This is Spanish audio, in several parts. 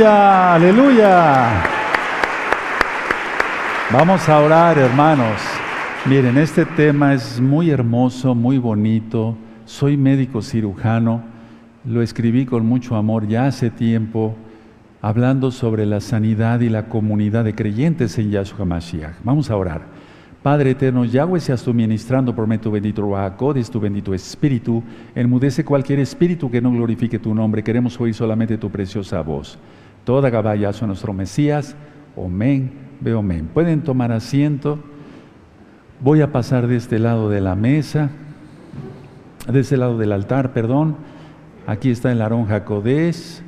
Aleluya, aleluya. Vamos a orar, hermanos. Miren, este tema es muy hermoso, muy bonito. Soy médico cirujano. Lo escribí con mucho amor ya hace tiempo, hablando sobre la sanidad y la comunidad de creyentes en Yahshua Mashiach. Vamos a orar. Padre eterno, Yahweh seas tú ministrando por tu bendito Ruacodes, tu bendito Espíritu. Enmudece cualquier espíritu que no glorifique tu nombre. Queremos oír solamente tu preciosa voz. Toda Gabaya son nuestro Mesías. Amén, veo amén. Pueden tomar asiento. Voy a pasar de este lado de la mesa, de este lado del altar, perdón. Aquí está el Aarón Jacodés.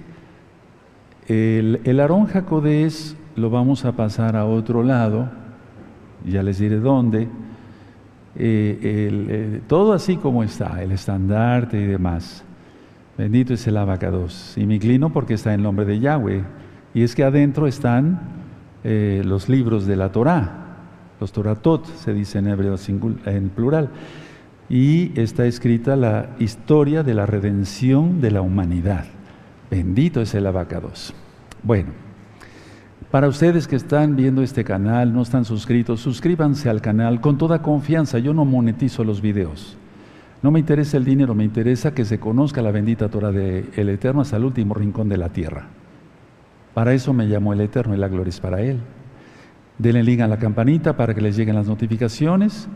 El, el Aarón Jacodés lo vamos a pasar a otro lado ya les diré dónde, eh, eh, todo así como está, el estandarte y demás. Bendito es el abacados. Y me inclino porque está en nombre de Yahweh. Y es que adentro están eh, los libros de la Torah, los Toratot, se dice en hebreo en plural. Y está escrita la historia de la redención de la humanidad. Bendito es el abacados. Bueno. Para ustedes que están viendo este canal, no están suscritos, suscríbanse al canal con toda confianza. Yo no monetizo los videos. No me interesa el dinero, me interesa que se conozca la bendita Torah del el Eterno hasta el último rincón de la tierra. Para eso me llamó el Eterno y la gloria es para Él. Denle link a la campanita para que les lleguen las notificaciones,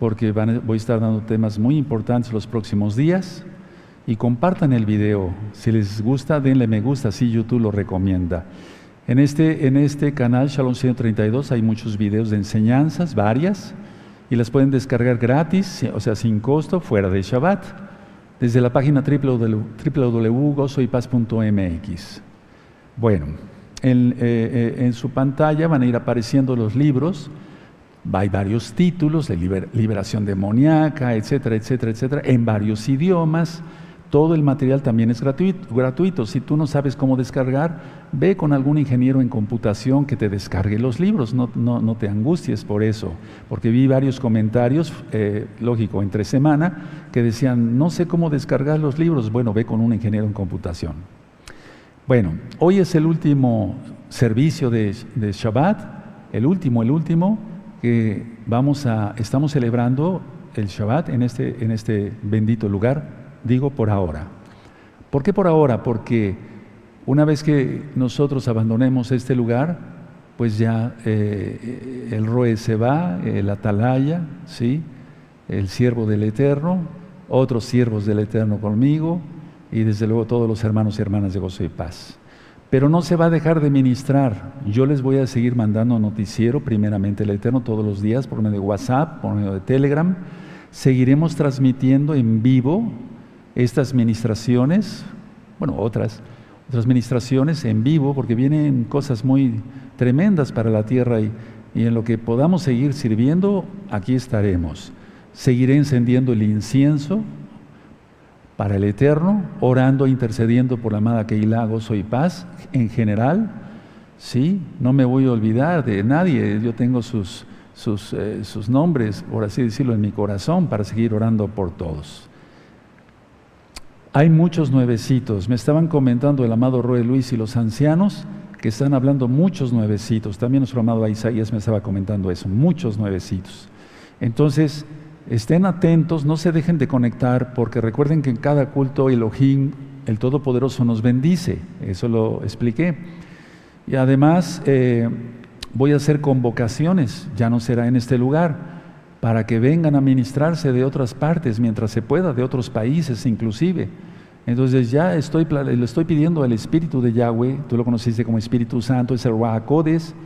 porque voy a estar dando temas muy importantes los próximos días. Y compartan el video. Si les gusta, denle me gusta, si YouTube lo recomienda. En este, en este canal Shalom 132 hay muchos videos de enseñanzas, varias, y las pueden descargar gratis, o sea, sin costo, fuera de Shabbat, desde la página www.gozoypaz.mx. Bueno, en, eh, eh, en, su pantalla van a ir apareciendo los libros, hay varios títulos de liberación demoníaca, etcétera, etcétera, etcétera, en varios idiomas. Todo el material también es gratuito, Si tú no sabes cómo descargar, ve con algún ingeniero en computación que te descargue los libros. No, no, te angusties por eso, porque vi varios comentarios, eh, lógico, entre semana, que decían, no sé cómo descargar los libros. Bueno, ve con un ingeniero en computación. Bueno, hoy es el último servicio de, de Shabbat, el último, el último, que vamos a, estamos celebrando el Shabbat en este, en este bendito lugar Digo por ahora. ¿Por qué por ahora? Porque una vez que nosotros abandonemos este lugar, pues ya eh, el Roe se va, el Atalaya, ¿sí? el siervo del Eterno, otros siervos del Eterno conmigo y desde luego todos los hermanos y hermanas de Gozo y Paz. Pero no se va a dejar de ministrar. Yo les voy a seguir mandando noticiero, primeramente el Eterno, todos los días por medio de WhatsApp, por medio de Telegram. Seguiremos transmitiendo en vivo estas ministraciones, bueno, otras, otras ministraciones en vivo, porque vienen cosas muy tremendas para la tierra y, en lo que podamos seguir sirviendo, aquí estaremos. Seguiré encendiendo el incienso para el Eterno, orando, intercediendo por la amada Keilah, gozo y paz en general. Sí, no me voy a olvidar de nadie, yo tengo sus, sus, eh, sus nombres, por así decirlo, en mi corazón para seguir orando por todos. Hay muchos nuevecitos. Me estaban comentando el amado Roy Luis y los ancianos que están hablando muchos nuevecitos. También nuestro amado Isaías me estaba comentando eso, muchos nuevecitos. Entonces, estén atentos, no se dejen de conectar, porque recuerden que en cada culto Elohim, el Todopoderoso, nos bendice. Eso lo expliqué. Y además, eh, voy a hacer convocaciones, ya no será en este lugar, para que vengan a ministrarse de otras partes mientras se pueda, de otros países inclusive. Entonces ya estoy, le estoy pidiendo al Espíritu de Yahweh, tú lo conociste como Espíritu Santo, es el Ruacodes,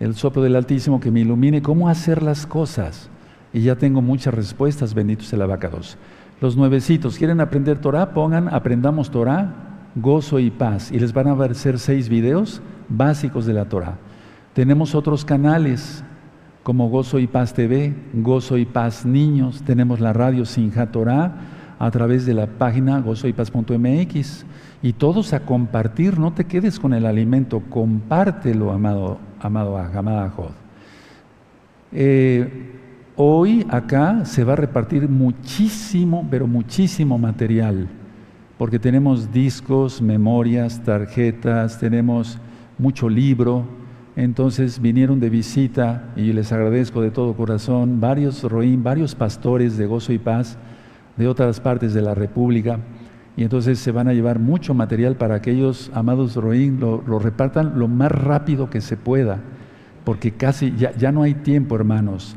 el soplo del Altísimo que me ilumine cómo hacer las cosas. Y ya tengo muchas respuestas, benditos el abacados. Los nuevecitos, ¿quieren aprender Torah? Pongan, aprendamos Torah, gozo y paz. Y les van a aparecer seis videos básicos de la Torah. Tenemos otros canales, como Gozo y Paz TV, Gozo y Paz Niños, tenemos la radio Sinja Torah a través de la página gozoypaz.mx y todos a compartir, no te quedes con el alimento, compártelo, amado, amado, amada Jod. Eh, hoy acá se va a repartir muchísimo, pero muchísimo material. porque tenemos discos, memorias, tarjetas, tenemos mucho libro. Entonces vinieron de visita y les agradezco de todo corazón varios roín, varios pastores de gozo y paz de otras partes de la República. Y entonces se van a llevar mucho material para que aquellos amados roín lo, lo repartan lo más rápido que se pueda, porque casi ya, ya no hay tiempo, hermanos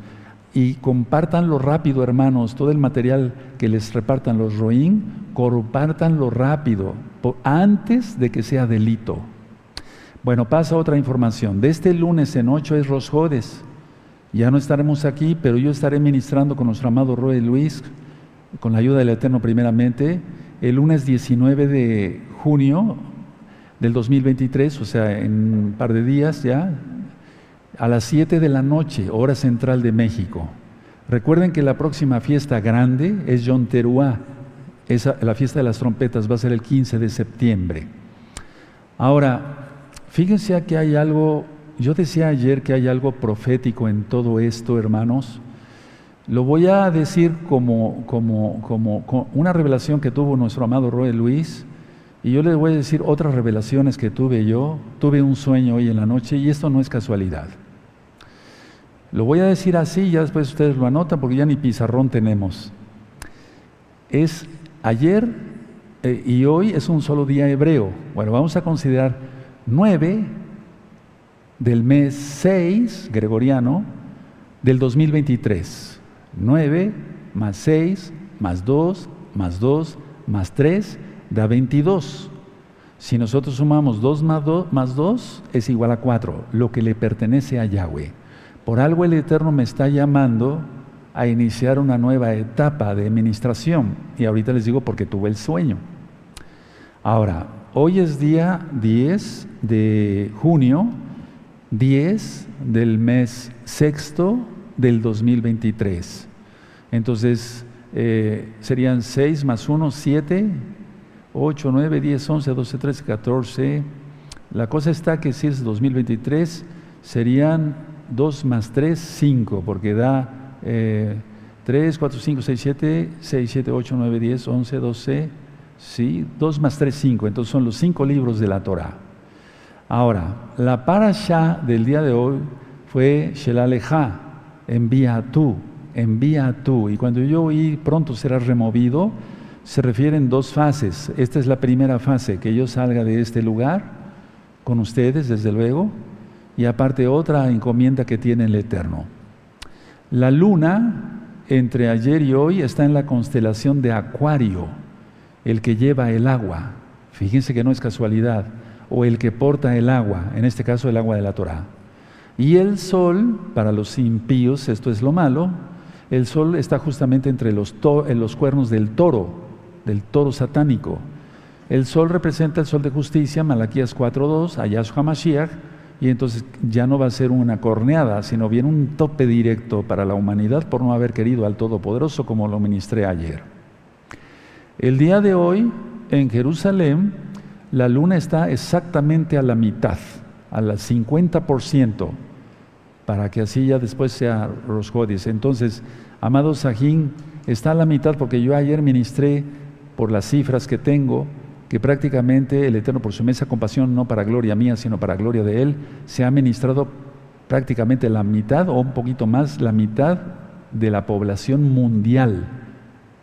y compartanlo rápido, hermanos, todo el material que les repartan los roín, compartanlo rápido, antes de que sea delito. Bueno, pasa otra información. De este lunes en 8 es Rosjodes. Ya no estaremos aquí, pero yo estaré ministrando con nuestro amado Roy Luis, con la ayuda del Eterno primeramente, el lunes 19 de junio del 2023, o sea, en un par de días ya, a las 7 de la noche, hora central de México. Recuerden que la próxima fiesta grande es John Teruá. Esa, la fiesta de las trompetas va a ser el 15 de septiembre. Ahora, fíjense que hay algo, yo decía ayer que hay algo profético en todo esto, hermanos. Lo voy a decir como, como, como, una revelación que tuvo nuestro amado Roy Luis, y yo les voy a decir otras revelaciones que tuve yo. Tuve un sueño hoy en la noche y esto no es casualidad. Lo voy a decir así, ya después ustedes lo anotan porque ya ni pizarrón tenemos. Es ayer eh, y hoy es un solo día hebreo. Bueno, vamos a considerar nueve del mes 6 gregoriano del 2023. Nueve más seis más dos más dos más tres da 22. Si nosotros sumamos dos más dos más 2 es igual a 4, lo que le pertenece a Yahweh. Por algo el Eterno me está llamando a iniciar una nueva etapa de administración. Y ahorita les digo porque tuve el sueño. Ahora, hoy es día 10 de junio, 10 del mes sexto del 2023. Entonces, eh, serían 6 más 1, 7, 8, 9, 10, 11, 12, 13, 14. La cosa está que si es 2023, serían 2 más 3, 5, porque da 3, 4, 5, 6, 7, 6, 7, 8, 9, 10, 11, 12, ¿sí? 2 más 3, 5. Entonces son los cinco libros de la Torah. Ahora, la parasha del día de hoy fue Shelaleja, envía tú, envía tú. Y cuando yo oí pronto será removido, se refieren dos fases. Esta es la primera fase, que yo salga de este lugar con ustedes, desde luego, y aparte otra encomienda que tiene el Eterno. La luna entre ayer y hoy está en la constelación de Acuario, el que lleva el agua. Fíjense que no es casualidad, o el que porta el agua, en este caso el agua de la Torah. Y el sol, para los impíos, esto es lo malo, el sol está justamente entre los, cuernos del toro, del toro satánico. El sol representa el sol de justicia, Malaquías 4.2, a Yahshua Mashiach, y entonces ya no va a ser una corneada, sino bien un tope directo para la humanidad por no haber querido al Todopoderoso como lo ministré ayer. El día de hoy en Jerusalén la luna está exactamente a la mitad, al 50%, para que así ya después sea Rosjodis. Entonces, amado Sajín, está a la mitad porque yo ayer ministré por las cifras que tengo, que prácticamente el Eterno por su mesa compasión, no para gloria mía, sino para gloria de Él, se ha ministrado prácticamente la mitad o un poquito más, la mitad de la población mundial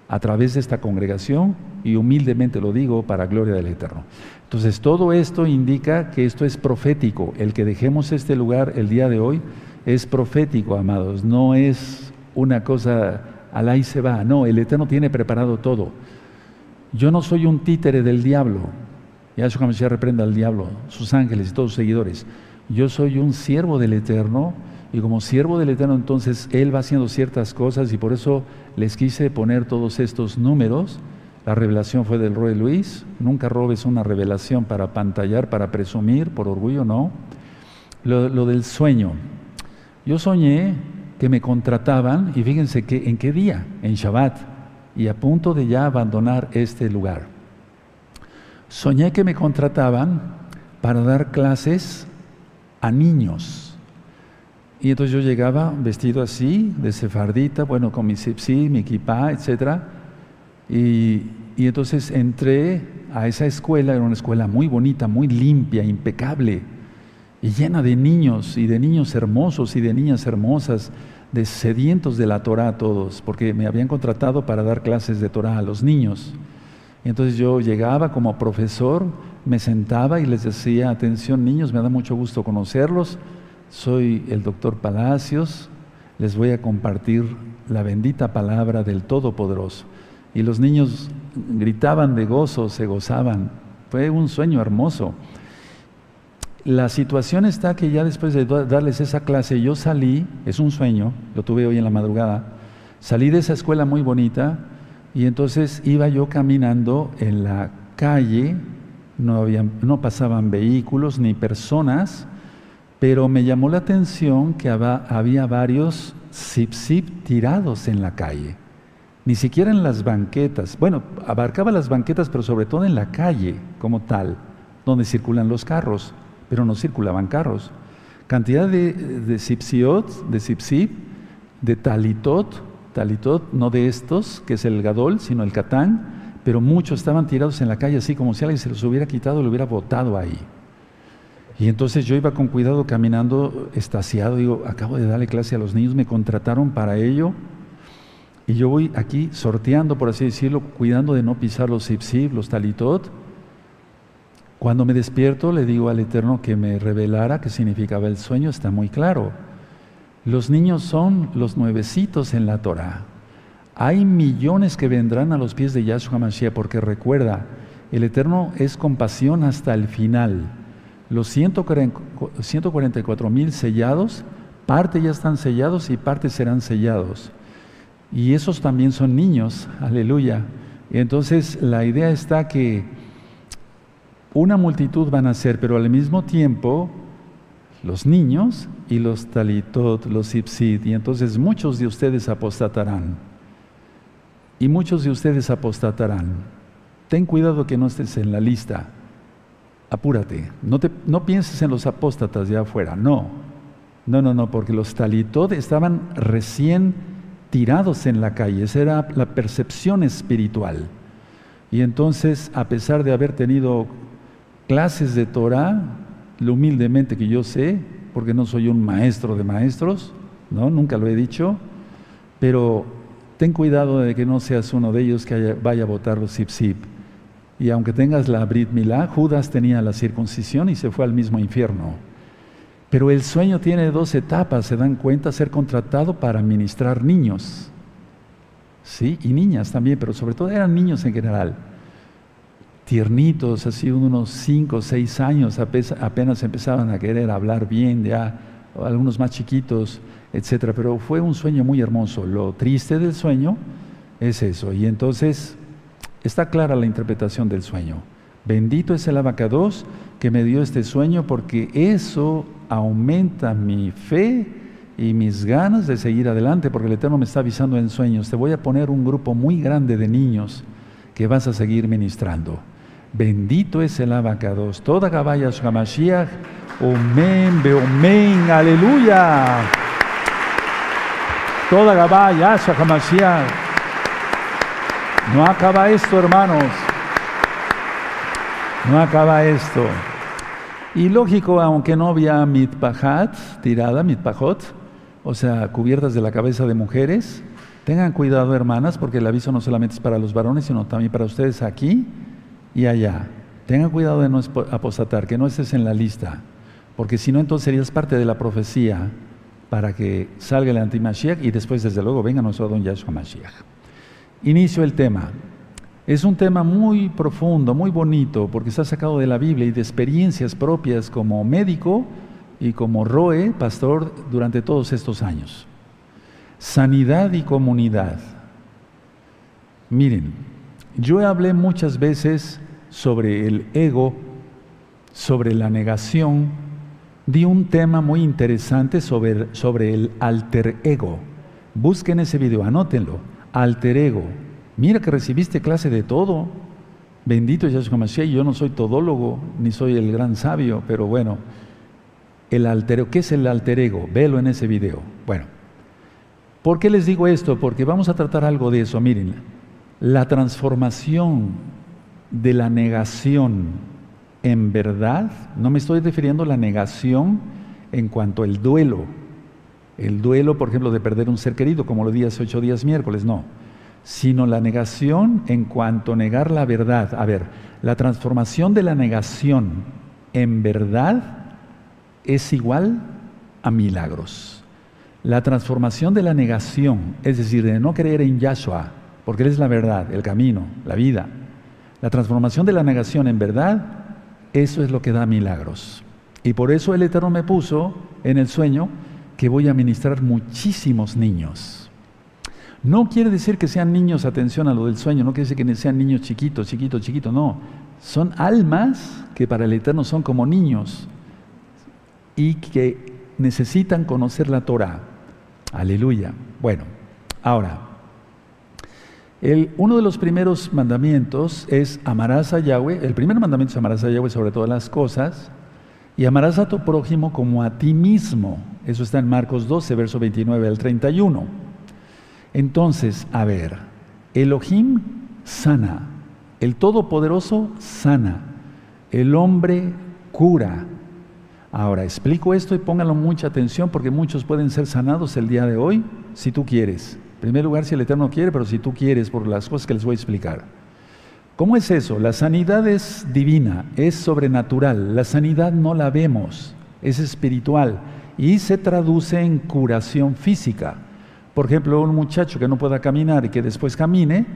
a través de esta congregación y humildemente lo digo para gloria del Eterno. Entonces todo esto indica que esto es profético. El que dejemos este lugar el día de hoy es profético, amados. No es una cosa al ahí se va. No, el Eterno tiene preparado todo. Yo no soy un títere del diablo. Yahshua Mashiach reprenda al diablo, sus ángeles y todos sus seguidores. Yo soy un siervo del Eterno y como siervo del Eterno entonces Él va haciendo ciertas cosas y por eso les quise poner todos estos números. La revelación fue del Rey Luis. Nunca robes una revelación para pantallar, para presumir, por orgullo, no. Lo, del sueño. Yo soñé que me contrataban y fíjense que en qué día, en Shabbat y a punto de ya abandonar este lugar. Soñé que me contrataban para dar clases a niños. Y entonces yo llegaba vestido así, de sefardita, bueno, con mi sipsi, mi equipa, etc. Y, y entonces entré a esa escuela, era una escuela muy bonita, muy limpia, impecable, y llena de niños, y de niños hermosos, y de niñas hermosas, de sedientos de la Torah todos, porque me habían contratado para dar clases de Torah a los niños. entonces yo llegaba como profesor, me sentaba y les decía, atención niños, me da mucho gusto conocerlos, soy el doctor Palacios, les voy a compartir la bendita palabra del Todopoderoso. Y los niños gritaban de gozo, se gozaban. Fue un sueño hermoso. La situación está que ya después de darles esa clase, yo salí, es un sueño, lo tuve hoy en la madrugada, salí de esa escuela muy bonita y entonces iba yo caminando en la calle, no, había, no pasaban vehículos ni personas, pero me llamó la atención que había varios zip-zip tirados en la calle, ni siquiera en las banquetas. Bueno, abarcaba las banquetas, pero sobre todo en la calle como tal, donde circulan los carros, pero no circulaban carros. Cantidad de, de zipsiot, de zip de talitot, talitot, no de estos, que es el gadol, sino el catán, pero muchos estaban tirados en la calle así como si alguien se los hubiera quitado lo hubiera botado ahí. Y entonces yo iba con cuidado caminando, estaciado, digo, acabo de darle clase a los niños, me contrataron para ello. Y yo voy aquí sorteando, por así decirlo, cuidando de no pisar los sipsip, los talitot. Cuando me despierto le digo al Eterno que me revelara qué significaba el sueño, está muy claro. Los niños son los nuevecitos en la Torah. Hay millones que vendrán a los pies de Yahshua Mashiach porque recuerda, el Eterno es compasión hasta el final. Los 144 mil sellados, parte ya están sellados y parte serán sellados. Y esos también son niños, aleluya. Y entonces la idea está que una multitud van a ser, pero al mismo tiempo los niños y los talitot, los ipsid, y entonces muchos de ustedes apostatarán. Y muchos de ustedes apostatarán. Ten cuidado que no estés en la lista apúrate, no, te, no pienses en los apóstatas de afuera, no, no, no, no, porque los talitot estaban recién tirados en la calle, esa era la percepción espiritual. Y entonces, a pesar de haber tenido clases de Torah, lo humildemente que yo sé, porque no soy un maestro de maestros, ¿no? nunca lo he dicho, pero ten cuidado de que no seas uno de ellos que vaya a votar los zip zip y aunque tengas la Brit Milá, Judas tenía la circuncisión y se fue al mismo infierno. Pero el sueño tiene dos etapas, se dan cuenta, ser contratado para ministrar niños. Sí, y niñas también, pero sobre todo eran niños en general. Tiernitos, así unos cinco o seis años, apenas empezaban a querer hablar bien, ya algunos más chiquitos, etcétera. Pero fue un sueño muy hermoso. Lo triste del sueño es eso. Y entonces Está clara la interpretación del sueño. Bendito es el abacados que me dio este sueño porque eso aumenta mi fe y mis ganas de seguir adelante porque el Eterno me está avisando en sueños. Te voy a poner un grupo muy grande de niños que vas a seguir ministrando. Bendito es el abacados. Toda Gabaya Hamashiach. Omen, Beomen, aleluya. Toda Gabaya Hamashiach. No acaba esto, hermanos. No acaba esto. Y lógico, aunque no había mitpahat tirada, mitpajot, o sea, cubiertas de la cabeza de mujeres, tengan cuidado, hermanas, porque el aviso no solamente es para los varones, sino también para ustedes aquí y allá. Tengan cuidado de no apostatar, que no estés en la lista, porque si no, entonces serías parte de la profecía para que salga el anti-Mashiach y después, desde luego, venga nuestro don Yahshua Mashiach. Inicio el tema. Es un tema muy profundo, muy bonito, porque está sacado de la Biblia y de experiencias propias como médico y como Roe, pastor, durante todos estos años. Sanidad y comunidad. Miren, yo hablé muchas veces sobre el ego, sobre la negación, di un tema muy interesante sobre, sobre el alter ego. Busquen ese video, anótenlo alter ego. Mira que recibiste clase de todo. Bendito Yahshua Mashiach, yo no soy todólogo, ni soy el gran sabio, pero bueno, el alter ¿qué es el alter ego? Velo en ese video. Bueno, ¿por qué les digo esto? Porque vamos a tratar algo de eso, miren. La transformación de la negación en verdad, no me estoy refiriendo a la negación en cuanto al duelo. El duelo, por ejemplo, de perder un ser querido, como lo di hace ocho días miércoles, no. Sino la negación en cuanto a negar la verdad. A ver, la transformación de la negación en verdad es igual a milagros. La transformación de la negación, es decir, de no creer en Yahshua, porque Él es la verdad, el camino, la vida. La transformación de la negación en verdad, eso es lo que da milagros. Y por eso el Eterno me puso en el sueño que voy a ministrar muchísimos niños. No quiere decir que sean niños, atención a lo del sueño, no quiere decir que sean niños chiquitos, chiquitos, chiquitos, no. Son almas que para el Eterno son como niños y que necesitan conocer la Torah. Aleluya. Bueno, ahora, uno de los primeros mandamientos es amarás a Yahweh. El primer mandamiento es amarás a Yahweh sobre todas las cosas y amarás a tu prójimo como a ti mismo. Eso está en Marcos 12, verso 29 al 31. Entonces, a ver, Elohim sana, el Todopoderoso sana, el hombre cura. Ahora, explico esto y pónganlo mucha atención porque muchos pueden ser sanados el día de hoy si tú quieres. En primer lugar, si el Eterno quiere, pero si tú quieres, por las cosas que les voy a explicar. ¿Cómo es eso? La sanidad es divina, es sobrenatural. La sanidad no la vemos, es espiritual y se traduce en curación física. Por ejemplo, un muchacho que no pueda caminar y que después camine,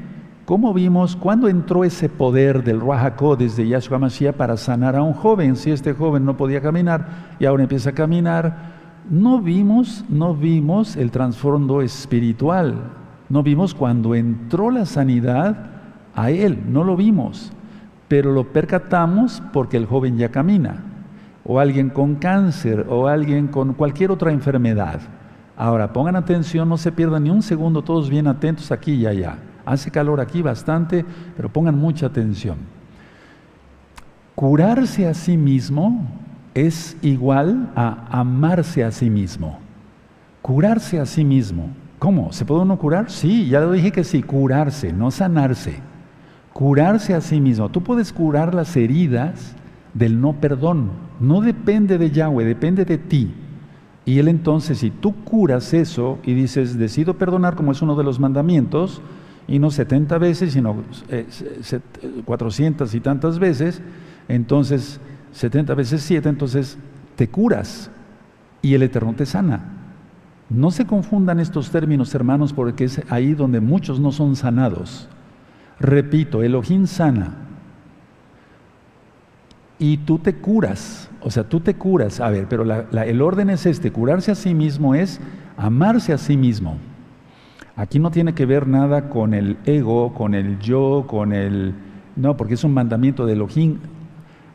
¿cómo vimos cuándo entró ese poder del Ruajacó desde Yahshua Mashiach para sanar a un joven? Si este joven no podía caminar y ahora empieza a caminar, no vimos, no vimos el trasfondo espiritual. No vimos cuando entró la sanidad a él, no lo vimos, pero lo percatamos porque el joven ya camina, o alguien con cáncer, o alguien con cualquier otra enfermedad. Ahora, pongan atención, no se pierdan ni un segundo, todos bien atentos aquí y allá. Hace calor aquí bastante, pero pongan mucha atención. Curarse a sí mismo es igual a amarse a sí mismo. Curarse a sí mismo. ¿Cómo? ¿Se puede uno curar? Sí, ya lo dije que sí, curarse, no sanarse curarse a sí mismo. Tú puedes curar las heridas del no perdón. No depende de Yahweh, depende de ti. Y él entonces, si tú curas eso y dices, decido perdonar como es uno de los mandamientos, y no 70 veces, sino 400 eh, y tantas veces, entonces 70 veces 7, entonces te curas y el Eterno te sana. No se confundan estos términos, hermanos, porque es ahí donde muchos no son sanados. Repito, Elohim sana. Y tú te curas, o sea, tú te curas. A ver, pero el orden es este, curarse a sí mismo es amarse a sí mismo. Aquí no tiene que ver nada con el ego, con el yo, con el... No, porque es un mandamiento de Elohim.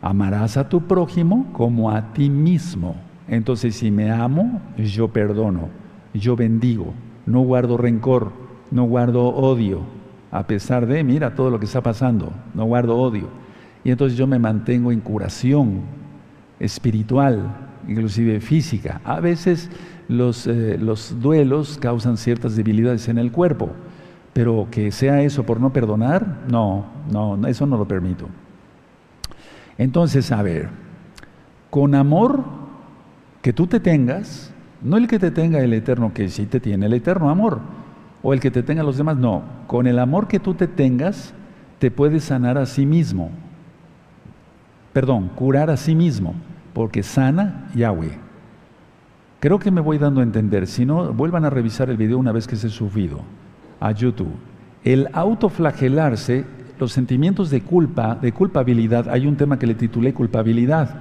Amarás a tu prójimo como a ti mismo. Entonces, si me amo, yo perdono, yo bendigo, no guardo rencor, no guardo odio, a pesar de, mira todo lo que está pasando, no guardo odio. Y entonces yo me mantengo en curación espiritual, inclusive física. A veces los, eh, los duelos causan ciertas debilidades en el cuerpo, pero que sea eso por no perdonar, no, no, eso no lo permito. Entonces, a ver, con amor que tú te tengas, no el que te tenga el eterno, que sí te tiene el eterno amor, o el que te tenga los demás, no. Con el amor que tú te tengas, te puedes sanar a sí mismo. Perdón, curar a sí mismo, porque sana Yahweh. Creo que me voy dando a entender. Si no, vuelvan a revisar el video una vez que se subido a YouTube. El autoflagelarse, los sentimientos de culpa, de culpabilidad, hay un tema que le titulé culpabilidad.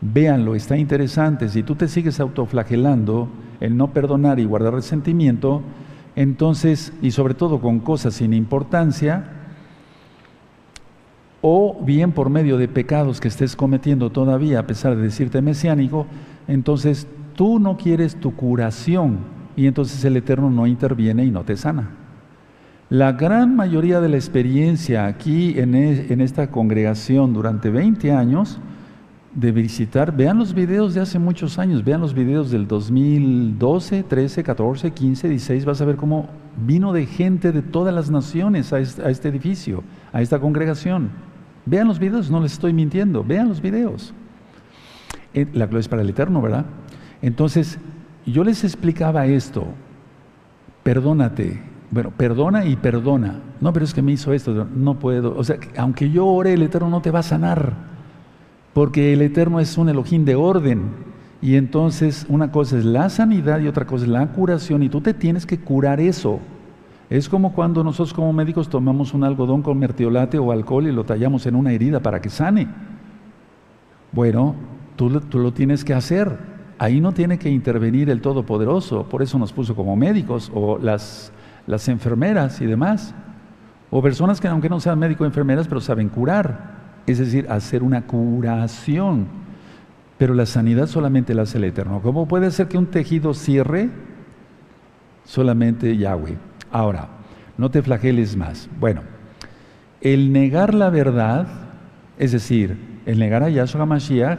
Véanlo, está interesante. Si tú te sigues autoflagelando, el no perdonar y guardar resentimiento, entonces, y sobre todo con cosas sin importancia, o bien por medio de pecados que estés cometiendo todavía, a pesar de decirte mesiánico, entonces tú no quieres tu curación y entonces el Eterno no interviene y no te sana. La gran mayoría de la experiencia aquí en, e, en esta congregación durante 20 años, de visitar, vean los videos de hace muchos años, vean los videos del 2012, 13, 14, 15, 16, vas a ver cómo vino de gente de todas las naciones a este, a este edificio, a esta congregación. Vean los videos, no les estoy mintiendo, vean los videos. Eh, la gloria es para el Eterno, ¿verdad? Entonces, yo les explicaba esto, perdónate, bueno, perdona y perdona. No, pero es que me hizo esto, no puedo. O sea, aunque yo ore, el Eterno no te va a sanar, porque el Eterno es un Elohim de orden. Y entonces una cosa es la sanidad y otra cosa es la curación, y tú te tienes que curar eso. Es como cuando nosotros como médicos tomamos un algodón con mertiolate o alcohol y lo tallamos en una herida para que sane. Bueno, tú, lo tienes que hacer. Ahí no tiene que intervenir el Todopoderoso, por eso nos puso como médicos o las, las enfermeras y demás. O personas que aunque no sean médicos o enfermeras, pero saben curar. Es decir, hacer una curación. Pero la sanidad solamente la hace el Eterno. ¿Cómo puede ser que un tejido cierre? Solamente Yahweh. Ahora, no te flageles más. Bueno, el negar la verdad, es decir, el negar a Yahshua Mashiach,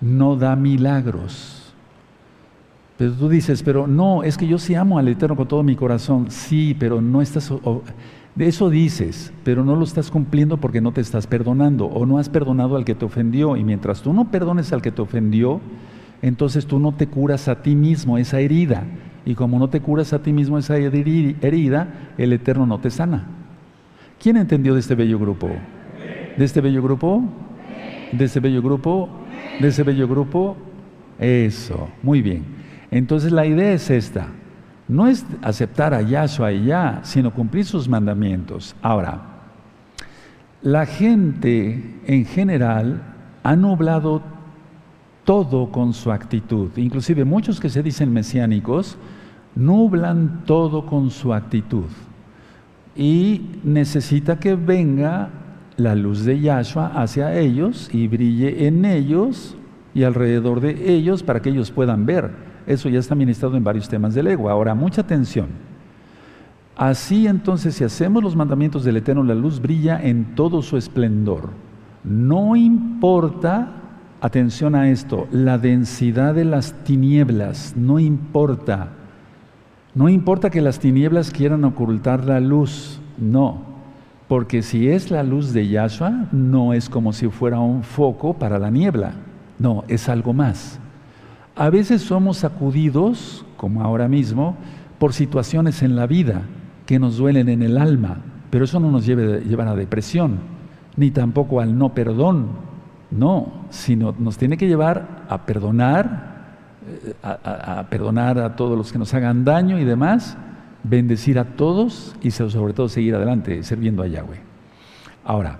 no da milagros. Pero tú dices, pero no, es que yo sí amo al Eterno con todo mi corazón. Sí, pero no estás... De eso dices, pero no lo estás cumpliendo porque no te estás perdonando o no has perdonado al que te ofendió. Y mientras tú no perdones al que te ofendió, entonces tú no te curas a ti mismo esa herida. Y como no te curas a ti mismo esa herida, el Eterno no te sana. ¿Quién entendió de este bello grupo? ¿De este bello grupo? ¿De este bello grupo? ¿De ese bello grupo? Eso, muy bien. Entonces la idea es esta. No es aceptar a Yahshua y ya, sino cumplir sus mandamientos. Ahora, la gente en general ha nublado todo con su actitud. Inclusive muchos que se dicen mesiánicos nublan todo con su actitud. Y necesita que venga la luz de Yahshua hacia ellos y brille en ellos y alrededor de ellos para que ellos puedan ver. Eso ya está ministrado en varios temas del ego. Ahora, mucha atención. Así entonces, si hacemos los mandamientos del Eterno, la luz brilla en todo su esplendor. No importa atención a esto, la densidad de las tinieblas, no importa. No importa que las tinieblas quieran ocultar la luz, no. Porque si es la luz de Yahshua, no es como si fuera un foco para la niebla. No, es algo más. A veces somos sacudidos, como ahora mismo, por situaciones en la vida que nos duelen en el alma, pero eso no nos lleva a depresión, ni tampoco al no perdón, no, sino nos tiene que llevar a perdonar, a, perdonar a todos los que nos hagan daño y demás, bendecir a todos y sobre todo seguir adelante sirviendo a Yahweh. Ahora,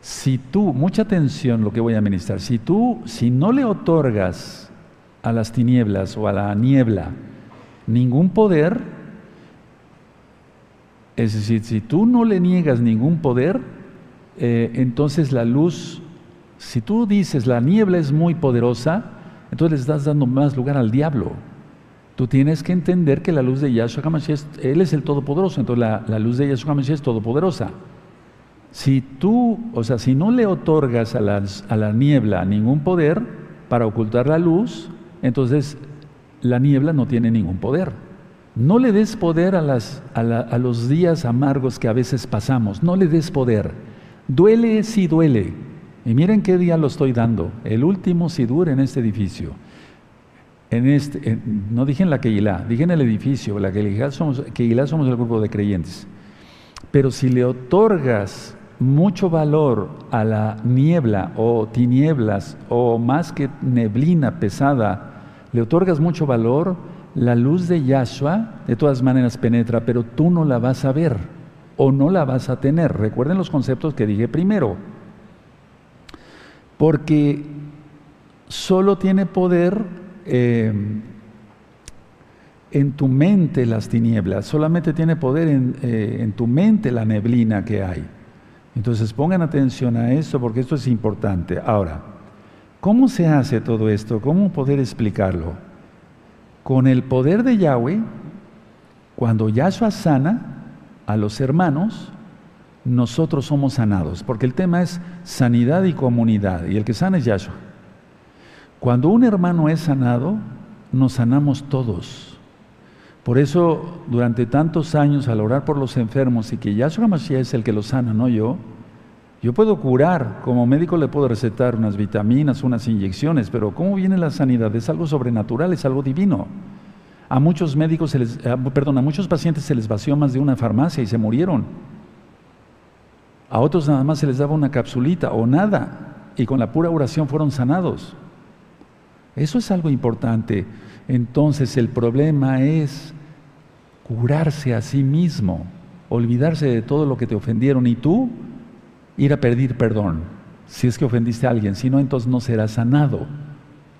si tú, mucha atención lo que voy a ministrar, si tú, si no le otorgas a las tinieblas o a la niebla ningún poder, es decir, si tú no le niegas ningún poder, eh, entonces la luz si tú dices la niebla es muy poderosa, entonces le estás dando más lugar al diablo. Tú tienes que entender que la luz de Yahshua HaMashiach, Él es el Todopoderoso, entonces la, luz de Yahshua HaMashiach es todopoderosa. Si tú, o sea, si no le otorgas a, a la niebla ningún poder para ocultar la luz, entonces la niebla no tiene ningún poder. No le des poder a, las, a, a los días amargos que a veces pasamos, no le des poder. Duele si duele, y miren qué día lo estoy dando, el último Sidur en este edificio. En este, no dije en la Keilah, dije en el edificio, la Keilah somos, somos el grupo de creyentes. Pero si le otorgas mucho valor a la niebla o tinieblas o más que neblina pesada, le otorgas mucho valor, la luz de Yahshua de todas maneras penetra, pero tú no la vas a ver o no la vas a tener. Recuerden los conceptos que dije primero porque solo tiene poder eh, en tu mente las tinieblas, solamente tiene poder eh, en, tu mente la neblina que hay. Entonces pongan atención a esto porque esto es importante. Ahora, ¿cómo se hace todo esto? ¿Cómo poder explicarlo? Con el poder de Yahweh, cuando Yahshua sana a los hermanos, nosotros somos sanados, porque el tema es sanidad y comunidad, y el que sana es Yahshua. Cuando un hermano es sanado, nos sanamos todos. Por eso, durante tantos años, al orar por los enfermos y que Yahshua Mashiach es el que los sana, no yo, yo puedo curar, como médico le puedo recetar unas vitaminas, unas inyecciones, pero ¿cómo viene la sanidad? Es algo sobrenatural, es algo divino. A muchos médicos, les, perdón, a muchos pacientes se les vació más de una farmacia y se murieron. A otros nada más se les daba una capsulita o nada y con la pura oración fueron sanados. Eso es algo importante. Entonces el problema es curarse a sí mismo, olvidarse de todo lo que te ofendieron y tú ir a pedir perdón, si es que ofendiste a alguien, si no, entonces no serás sanado,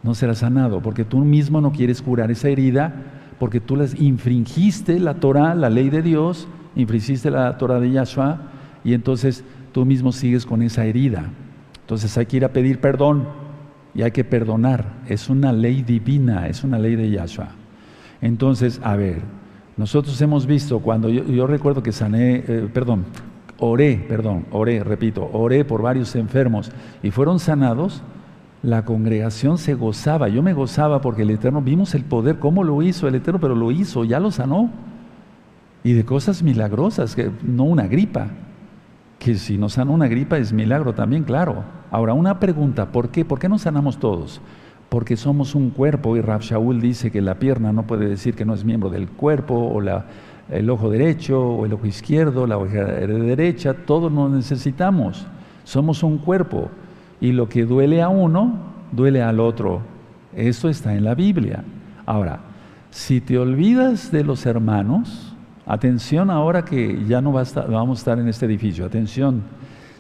no serás sanado, porque tú mismo no quieres curar esa herida, porque tú les infringiste la Torah, la ley de Dios, infringiste la Torah de Yahshua, y entonces tú mismo sigues con esa herida. Entonces hay que ir a pedir perdón y hay que perdonar. Es una ley divina, es una ley de Yahshua. Entonces, a ver, nosotros hemos visto cuando yo, recuerdo que sané, eh, perdón, oré, perdón, oré, repito, oré por varios enfermos y fueron sanados, la congregación se gozaba. Yo me gozaba porque el Eterno, vimos el poder, cómo lo hizo el Eterno, pero lo hizo, ya lo sanó. Y de cosas milagrosas, que no una gripa, que si nos sana una gripa es milagro también, claro. Ahora, una pregunta, ¿por qué? ¿Por qué no sanamos todos? Porque somos un cuerpo y Rab Shaul dice que la pierna no puede decir que no es miembro del cuerpo o el ojo derecho o el ojo izquierdo, la oreja derecha, todos nos necesitamos. Somos un cuerpo y lo que duele a uno, duele al otro. Eso está en la Biblia. Ahora, si te olvidas de los hermanos, atención ahora que ya no vamos a estar en este edificio, atención,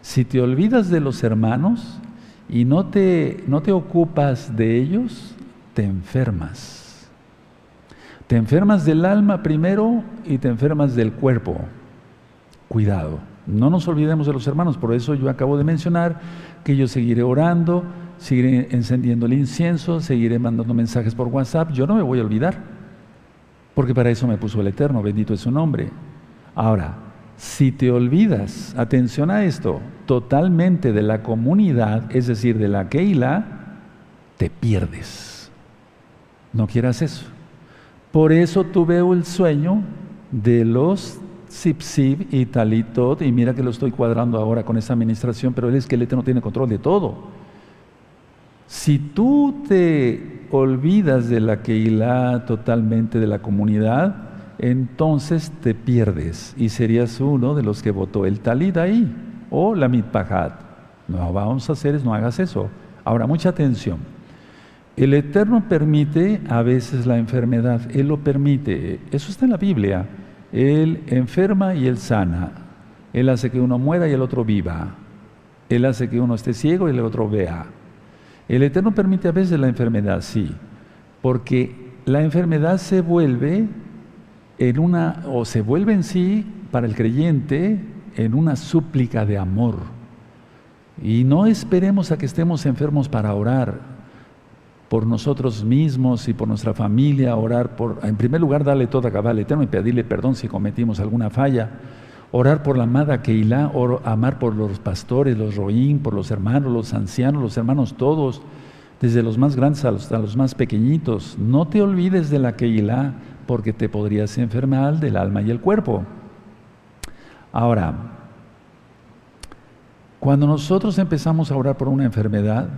si te olvidas de los hermanos y no te, no te ocupas de ellos, te enfermas. Te enfermas del alma primero y te enfermas del cuerpo. Cuidado. No nos olvidemos de los hermanos, por eso yo acabo de mencionar que yo seguiré orando, seguiré encendiendo el incienso, seguiré mandando mensajes por WhatsApp. Yo no me voy a olvidar, porque para eso me puso el Eterno, bendito es su nombre. Ahora, si te olvidas, atención a esto, totalmente de la comunidad, es decir, de la Keila, te pierdes. No quieras eso. Por eso tuve el sueño de los Sipsib y Talitot, y mira que lo estoy cuadrando ahora con esta administración, pero el esqueleto no tiene control de todo. Si tú te olvidas de la Keilah totalmente de la comunidad, entonces te pierdes y serías uno de los que votó el Talit ahí o la Mitpahat. No vamos a hacer es no hagas eso. Ahora, mucha atención. El Eterno permite a veces la enfermedad, Él lo permite, eso está en la Biblia. Él enferma y Él sana. Él hace que uno muera y el otro viva. Él hace que uno esté ciego y el otro vea. El Eterno permite a veces la enfermedad, sí, porque la enfermedad se vuelve en una, o se vuelve en sí, para el creyente, en una súplica de amor. Y no esperemos a que estemos enfermos para orar por nosotros mismos y por nuestra familia, orar por, en primer lugar, darle toda cabal eterno y pedirle perdón si cometimos alguna falla, orar por la amada Keilah, amar por los pastores, los roín, por los hermanos, los ancianos, los hermanos todos, desde los más grandes a los, más pequeñitos. No te olvides de la Keilah porque te podrías enfermar del alma y el cuerpo. Ahora, cuando nosotros empezamos a orar por una enfermedad,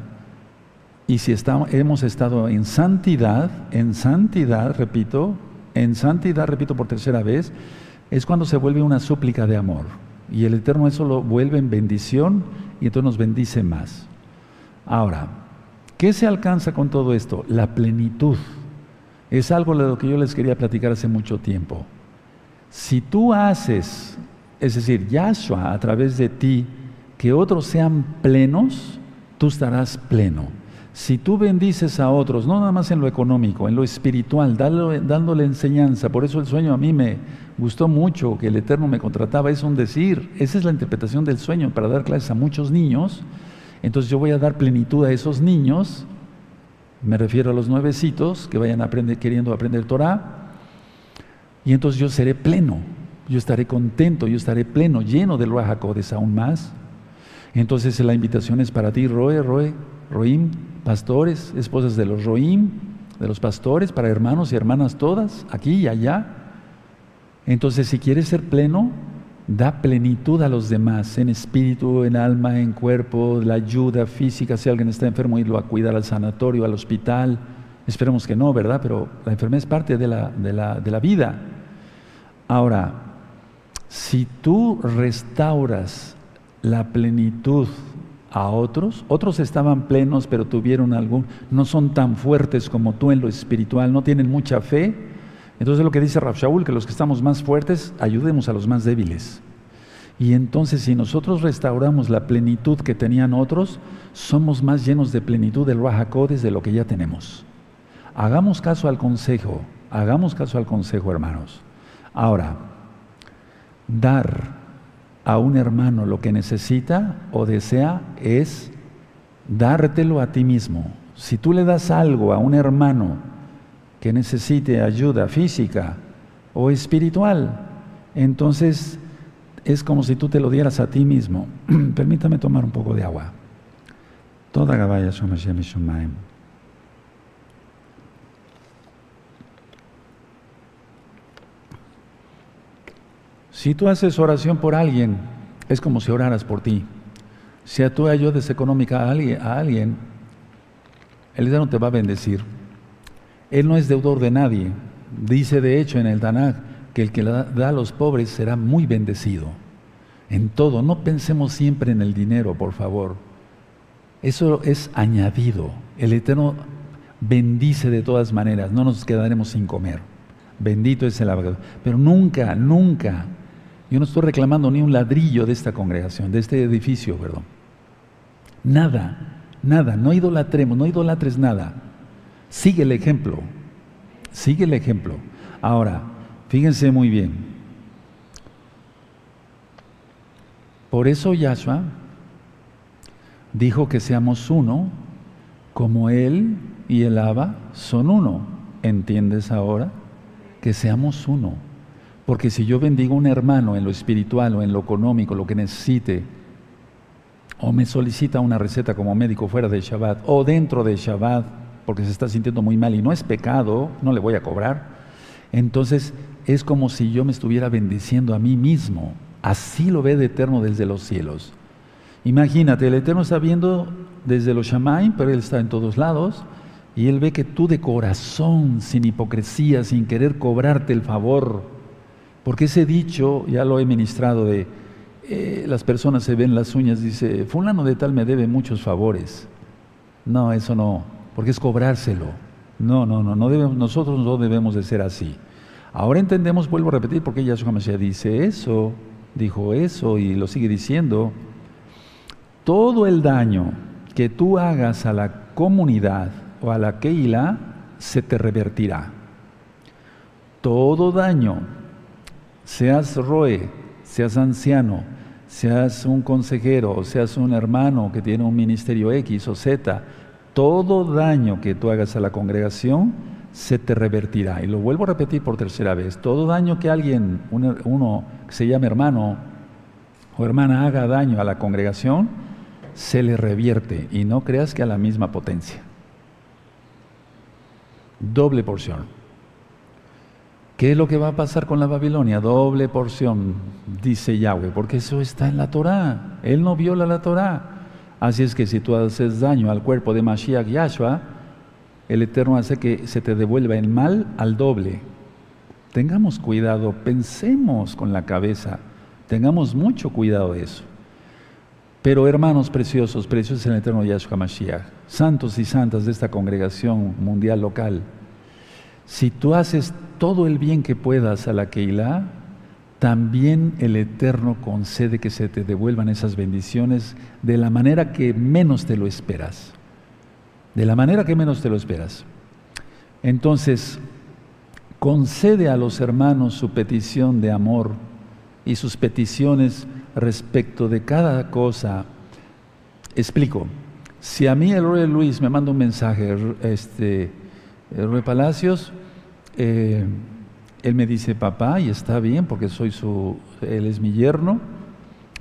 y si estamos, hemos estado en santidad, en santidad, repito, en santidad, repito por tercera vez, es cuando se vuelve una súplica de amor. Y el Eterno eso lo vuelve en bendición y entonces nos bendice más. Ahora, ¿qué se alcanza con todo esto? La plenitud. Es algo de lo que yo les quería platicar hace mucho tiempo. Si tú haces, es decir, Yahshua a través de ti, que otros sean plenos, tú estarás pleno. Si tú bendices a otros, no nada más en lo económico, en lo espiritual, dándole, enseñanza, por eso el sueño a mí me gustó mucho, que el Eterno me contrataba, es un decir, esa es la interpretación del sueño para dar clases a muchos niños, entonces yo voy a dar plenitud a esos niños, me refiero a los nuevecitos que vayan aprender, queriendo aprender Torah, y entonces yo seré pleno, yo estaré contento, yo estaré pleno, lleno del Ruach aún más. Entonces la invitación es para ti, Roe, Roe, Roim, pastores, esposas de los Roim, de los pastores, para hermanos y hermanas todas, aquí y allá. Entonces, si quieres ser pleno, da plenitud a los demás, en espíritu, en alma, en cuerpo, la ayuda física, si alguien está enfermo, irlo a cuidar al sanatorio, al hospital. Esperemos que no, ¿verdad? Pero la enfermedad es parte de la, de la, de la vida. Ahora, si tú restauras la plenitud a otros, otros estaban plenos pero tuvieron algún, no son tan fuertes como tú en lo espiritual, no tienen mucha fe, entonces lo que dice Shaul, que los que estamos más fuertes, ayudemos a los más débiles. Y entonces si nosotros restauramos la plenitud que tenían otros, somos más llenos de plenitud del Rahakodes de lo que ya tenemos. Hagamos caso al consejo, hagamos caso al consejo, hermanos. Ahora, dar a un hermano lo que necesita o desea es dártelo a ti mismo. Si tú le das algo a un hermano que necesite ayuda física o espiritual, entonces es como si tú te lo dieras a ti mismo. Permítame tomar un poco de agua. Toda Gabaya Si tú haces oración por alguien, es como si oraras por ti. Si tú ayudas económica a alguien, a alguien el Eterno te va a bendecir. Él no es deudor de nadie. Dice de hecho en el Tanakh que el que da a los pobres será muy bendecido. En todo, no pensemos siempre en el dinero, por favor. Eso es añadido. El Eterno bendice de todas maneras, no nos quedaremos sin comer. Bendito es el abogado. Pero nunca, nunca, yo no estoy reclamando ni un ladrillo de esta congregación, de este edificio, perdón. Nada, nada, no idolatremos, no idolatres nada. Sigue el ejemplo. Sigue el ejemplo. Ahora, fíjense muy bien. Por eso Yahshua dijo que seamos uno, como Él y el Abba son uno. ¿Entiendes ahora? Que seamos uno. Porque si yo bendigo a un hermano en lo espiritual o en lo económico, lo que necesite, o me solicita una receta como médico fuera de Shabbat o dentro de Shabbat, porque se está sintiendo muy mal y no es pecado, no le voy a cobrar. Entonces es como si yo me estuviera bendiciendo a mí mismo. Así lo ve el Eterno desde los cielos. Imagínate, el Eterno está viendo desde los Shamaim, pero Él está en todos lados, y Él ve que tú de corazón, sin hipocresía, sin querer cobrarte el favor, porque ese dicho, ya lo he ministrado, de eh, las personas se ven las uñas, dice, fulano de tal me debe muchos favores. No, eso no, porque es cobrárselo. No, no, no, no debemos, nosotros no debemos de ser así. Ahora entendemos, vuelvo a repetir, porque Yahshua Mashiach dice eso, dijo eso y lo sigue diciendo. Todo el daño que tú hagas a la comunidad o a la Keila se te revertirá. Todo daño, seas roe, seas anciano, seas un consejero, seas un hermano que tiene un ministerio X o Z, todo daño que tú hagas a la congregación se te revertirá. Y lo vuelvo a repetir por tercera vez. Todo daño que alguien, uno que se llame hermano o hermana haga daño a la congregación, se le revierte. Y no creas que a la misma potencia. Doble porción. ¿Qué es lo que va a pasar con la Babilonia? Doble porción, dice Yahweh, porque eso está en la Torah. Él no viola la Torah. Así es que si tú haces daño al cuerpo de Mashiach Yahshua, el Eterno hace que se te devuelva el mal al doble. Tengamos cuidado, pensemos con la cabeza, tengamos mucho cuidado de eso. Pero hermanos preciosos, preciosos en el Eterno Yahshua Mashiach, santos y santas de esta congregación mundial local, si tú haces todo el bien que puedas a la Keilah, también el Eterno concede que se te devuelvan esas bendiciones de la manera que menos te lo esperas. De la manera que menos te lo esperas. Entonces, concede a los hermanos su petición de amor y sus peticiones respecto de cada cosa. Explico. Si a mí el rey Luis me manda un mensaje, este, rey Palacios, eh, él me dice papá y está bien porque soy su, él es mi yerno,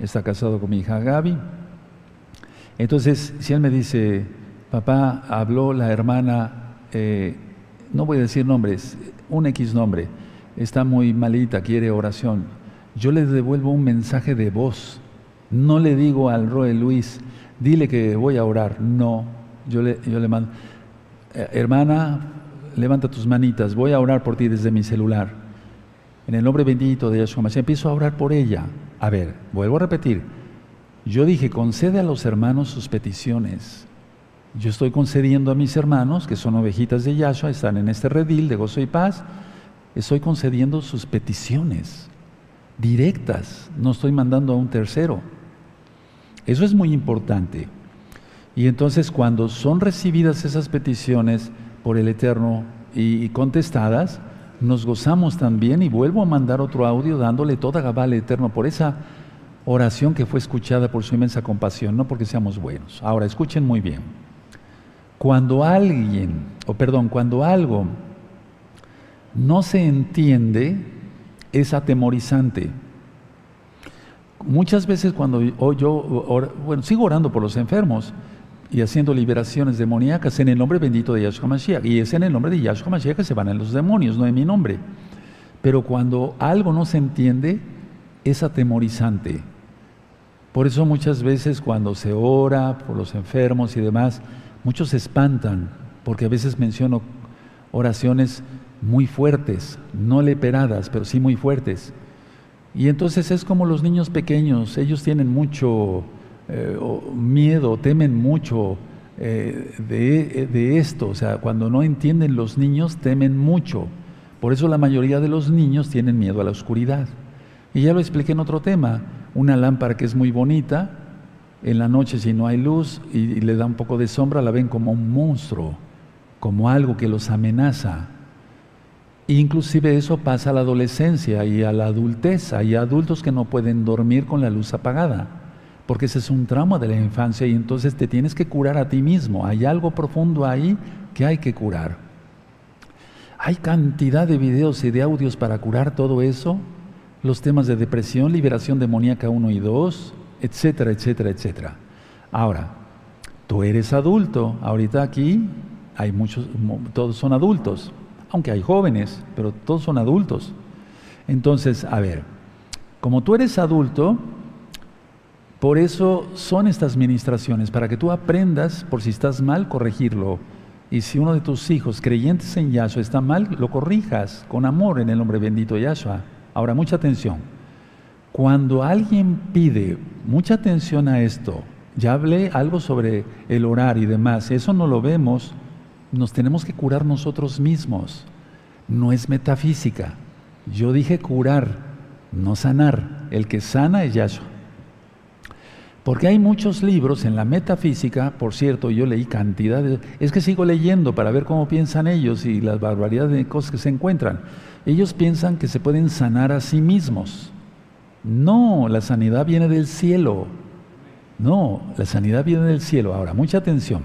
está casado con mi hija Gaby. Entonces, si él me dice, papá, habló la hermana, eh, no voy a decir nombres, un X nombre, está muy malita, quiere oración. Yo le devuelvo un mensaje de voz. No le digo al Roe Luis, dile que voy a orar. No, yo le, yo le mando, hermana, levanta tus manitas, voy a orar por ti desde mi celular. En el nombre bendito de Yahshua Mashiach, empiezo a orar por ella. A ver, vuelvo a repetir. Yo dije, concede a los hermanos sus peticiones. Yo estoy concediendo a mis hermanos, que son ovejitas de Yahshua, están en este redil de gozo y paz, estoy concediendo sus peticiones directas, no estoy mandando a un tercero. Eso es muy importante. Y entonces cuando son recibidas esas peticiones por el Eterno y, contestadas, nos gozamos también y vuelvo a mandar otro audio dándole toda Gabá al Eterno por esa oración que fue escuchada por su inmensa compasión, no porque seamos buenos. Ahora, escuchen muy bien. Cuando alguien, o perdón, cuando algo no se entiende, es atemorizante. Muchas veces cuando yo, bueno, sigo orando por los enfermos y haciendo liberaciones demoníacas en el nombre bendito de Yahshua Mashiach, y es en el nombre de Yahshua Mashiach que se van a los demonios, no en mi nombre. Pero cuando algo no se entiende, es atemorizante. Por eso muchas veces cuando se ora por los enfermos y demás, muchos se espantan, porque a veces menciono oraciones muy fuertes, no leperadas, pero sí muy fuertes. Y entonces es como los niños pequeños, ellos tienen mucho eh, miedo, temen mucho eh, de, de, esto, o sea, cuando no entienden los niños, temen mucho. Por eso la mayoría de los niños tienen miedo a la oscuridad. Y ya lo expliqué en otro tema, una lámpara que es muy bonita, en la noche si no hay luz y, le da un poco de sombra, la ven como un monstruo, como algo que los amenaza. Inclusive eso pasa a la adolescencia y a la adultez. Hay adultos que no pueden dormir con la luz apagada, porque ese es un trauma de la infancia y entonces te tienes que curar a ti mismo. Hay algo profundo ahí que hay que curar. Hay cantidad de videos y de audios para curar todo eso, los temas de depresión, liberación demoníaca 1 y 2, etcétera, etcétera, etcétera. Ahora, tú eres adulto, ahorita aquí hay muchos, todos son adultos, aunque hay jóvenes, pero todos son adultos. Entonces, a ver, como tú eres adulto, por eso son estas ministraciones, para que tú aprendas, por si estás mal, corregirlo. Y si uno de tus hijos creyentes en Yahshua está mal, lo corrijas con amor en el nombre bendito de Yahshua. Ahora, mucha atención. Cuando alguien pide, mucha atención a esto, ya hablé algo sobre el orar y demás, eso no lo vemos, nos tenemos que curar nosotros mismos, no es metafísica. Yo dije curar, no sanar, el que sana es Yahshua. Porque hay muchos libros en la metafísica, por cierto, yo leí cantidades, es que sigo leyendo para ver cómo piensan ellos y las barbaridades de cosas que se encuentran. Ellos piensan que se pueden sanar a sí mismos. No, la sanidad viene del cielo. No, la sanidad viene del cielo. Ahora, mucha atención.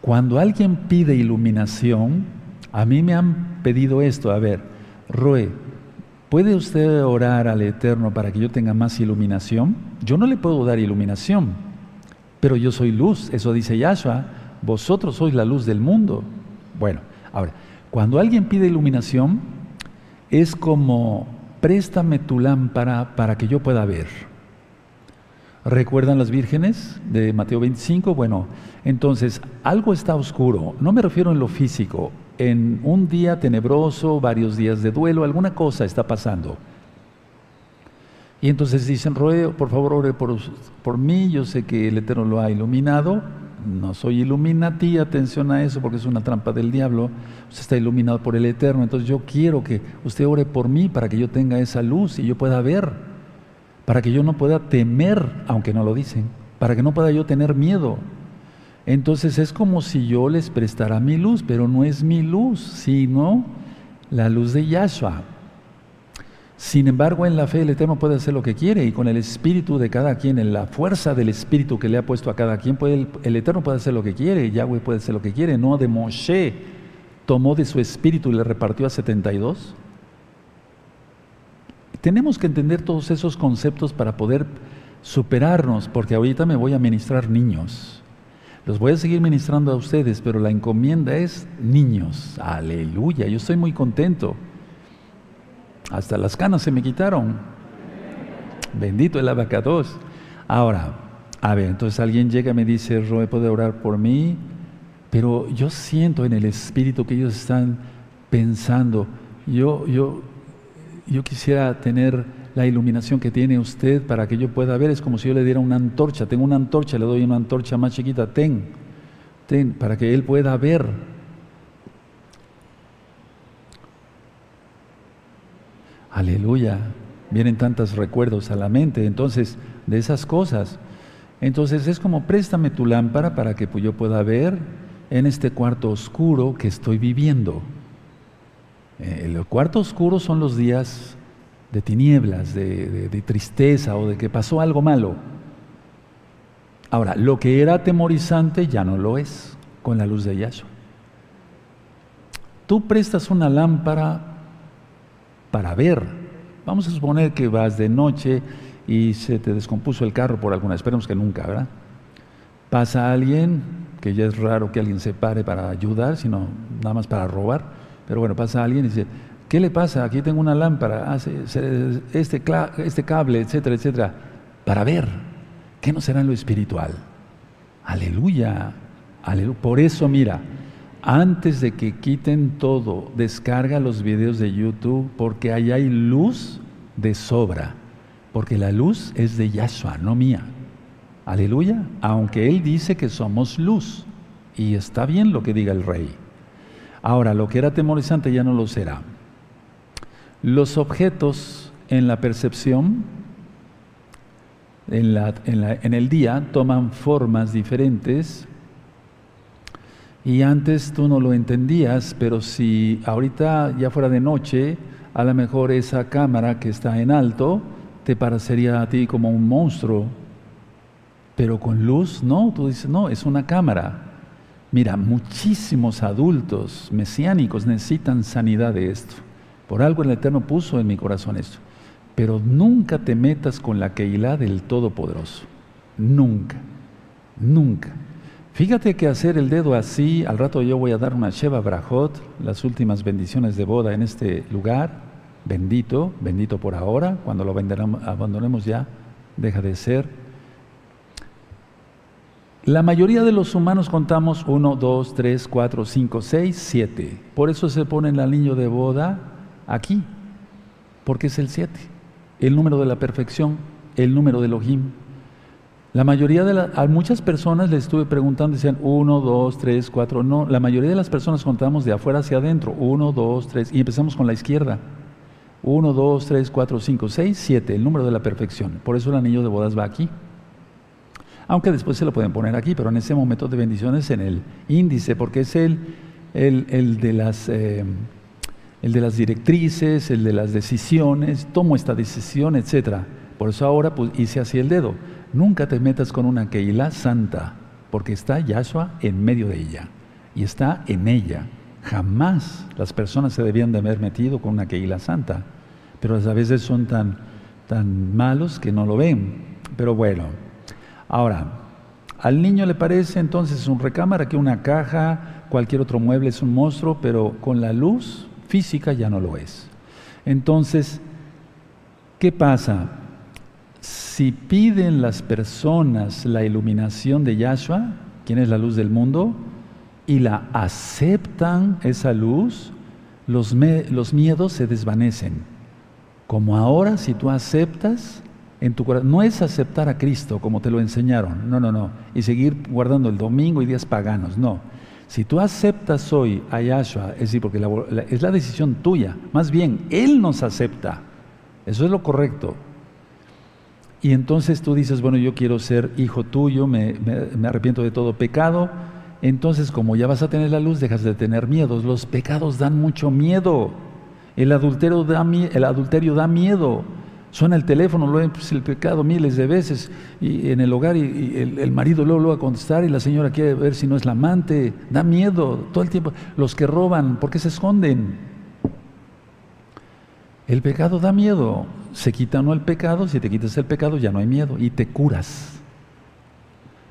Cuando alguien pide iluminación, a mí me han pedido esto. A ver, Roe, ¿puede usted orar al Eterno para que yo tenga más iluminación? Yo no le puedo dar iluminación, pero yo soy luz. Eso dice Yahshua. Vosotros sois la luz del mundo. Bueno, ahora, cuando alguien pide iluminación, es como préstame tu lámpara para que yo pueda ver. ¿Recuerdan las vírgenes de Mateo 25? Bueno, entonces algo está oscuro. No me refiero en lo físico. En un día tenebroso, varios días de duelo, alguna cosa está pasando. Y entonces dicen, Roe, por favor, ore por, por mí. Yo sé que el Eterno lo ha iluminado no soy iluminati, atención a eso porque es una trampa del diablo, usted está iluminado por el Eterno, entonces yo quiero que usted ore por mí para que yo tenga esa luz y yo pueda ver, para que yo no pueda temer, aunque no lo dicen, para que no pueda yo tener miedo. Entonces es como si yo les prestara mi luz, pero no es mi luz, sino la luz de Yahshua. Sin embargo, en la fe el Eterno puede hacer lo que quiere y con el espíritu de cada quien, en la fuerza del espíritu que le ha puesto a cada quien, el, Eterno puede hacer lo que quiere, Yahweh puede hacer lo que quiere. No de Moshe tomó de su espíritu y le repartió a 72. Tenemos que entender todos esos conceptos para poder superarnos, porque ahorita me voy a ministrar niños. Los voy a seguir ministrando a ustedes, pero la encomienda es niños. Aleluya, yo estoy muy contento. Hasta las canas se me quitaron. Bendito el abacados. Ahora, a ver, entonces alguien llega y me dice, Roe, ¿puede orar por mí? Pero yo siento en el espíritu que ellos están pensando, yo, yo, yo quisiera tener la iluminación que tiene usted para que yo pueda ver. Es como si yo le diera una antorcha. Tengo una antorcha, le doy una antorcha más chiquita. Ten, ten, para que él pueda ver. Aleluya. Vienen tantos recuerdos a la mente. Entonces, de esas cosas. Entonces es como préstame tu lámpara para que yo pueda ver en este cuarto oscuro que estoy viviendo. Eh, el cuarto oscuro son los días de tinieblas, de, tristeza o de que pasó algo malo. Ahora, lo que era atemorizante ya no lo es con la luz de Yahshua. Tú prestas una lámpara para ver. Vamos a suponer que vas de noche y se te descompuso el carro por alguna, esperemos que nunca, ¿verdad? Pasa alguien, que ya es raro que alguien se pare para ayudar, sino nada más para robar, pero bueno, pasa alguien y dice, ¿Qué le pasa? Aquí tengo una lámpara, este, este cable, etcétera, etcétera, para ver. ¿Qué no será en lo espiritual? Aleluya. Aleluya. Por eso, mira, antes de que quiten todo, descarga los videos de YouTube porque ahí hay luz de sobra. Porque la luz es de Yahshua, no mía. Aleluya. Aunque Él dice que somos luz. Y está bien lo que diga el rey. Ahora, lo que era temorizante ya no lo será. Los objetos en la percepción, en, el día, toman formas diferentes y antes tú no lo entendías, pero si ahorita ya fuera de noche, a lo mejor esa cámara que está en alto te parecería a ti como un monstruo, pero con luz, no, tú dices, no, es una cámara. Mira, muchísimos adultos mesiánicos necesitan sanidad de esto. Por algo el Eterno puso en mi corazón esto. Pero nunca te metas con la Keilah del Todopoderoso. Nunca. Nunca. Fíjate que hacer el dedo así, al rato yo voy a dar una Sheva Brajot, las últimas bendiciones de boda en este lugar. Bendito, bendito por ahora. Cuando lo abandonemos ya, deja de ser. La mayoría de los humanos contamos 1, 2, 3, 4, 5, 6, 7. Por eso se pone el anillo de boda aquí, porque es el 7, el número de la perfección, el número de Elohim. La mayoría de las, a muchas personas les estuve preguntando, decían 1, 2, 3, 4, no, la mayoría de las personas contamos de afuera hacia adentro, 1, 2, 3, y empezamos con la izquierda. 1, 2, 3, 4, 5, 6, 7, el número de la perfección. Por eso el anillo de bodas va aquí. Aunque después se lo pueden poner aquí, pero en ese momento de bendiciones en el índice, porque es el, el, el de las... Eh, el de las directrices, el de las decisiones, tomo esta decisión, etc. Por eso ahora pues, hice así el dedo. Nunca te metas con una Keilah santa, porque está Yahshua en medio de ella y está en ella. Jamás las personas se debían de haber metido con una Keilah santa, pero a veces son tan, tan malos que no lo ven. Pero bueno, ahora, al niño le parece entonces un recámara que una caja, cualquier otro mueble es un monstruo, pero con la luz física ya no lo es. Entonces, ¿qué pasa? Si piden las personas la iluminación de Yahshua, quien es la luz del mundo, y la aceptan esa luz, los, los miedos se desvanecen. Como ahora, si tú aceptas en tu corazón, no es aceptar a Cristo como te lo enseñaron, no, no, no, y seguir guardando el domingo y días paganos, no si tú aceptas hoy a Yahshua, es decir, porque es la decisión tuya, más bien, Él nos acepta. Eso es lo correcto. Y entonces tú dices, bueno, yo quiero ser hijo tuyo, me, arrepiento de todo pecado. Entonces, como ya vas a tener la luz, dejas de tener miedos. Los pecados dan mucho miedo. El adulterio da, el adulterio da miedo. Suena el teléfono, lo pues, el pecado miles de veces y en el hogar y, el, marido luego lo va a contestar y la señora quiere ver si no es la amante. Da miedo todo el tiempo. Los que roban, ¿por qué se esconden? El pecado da miedo. Se quita no el pecado, si te quitas el pecado ya no hay miedo y te curas.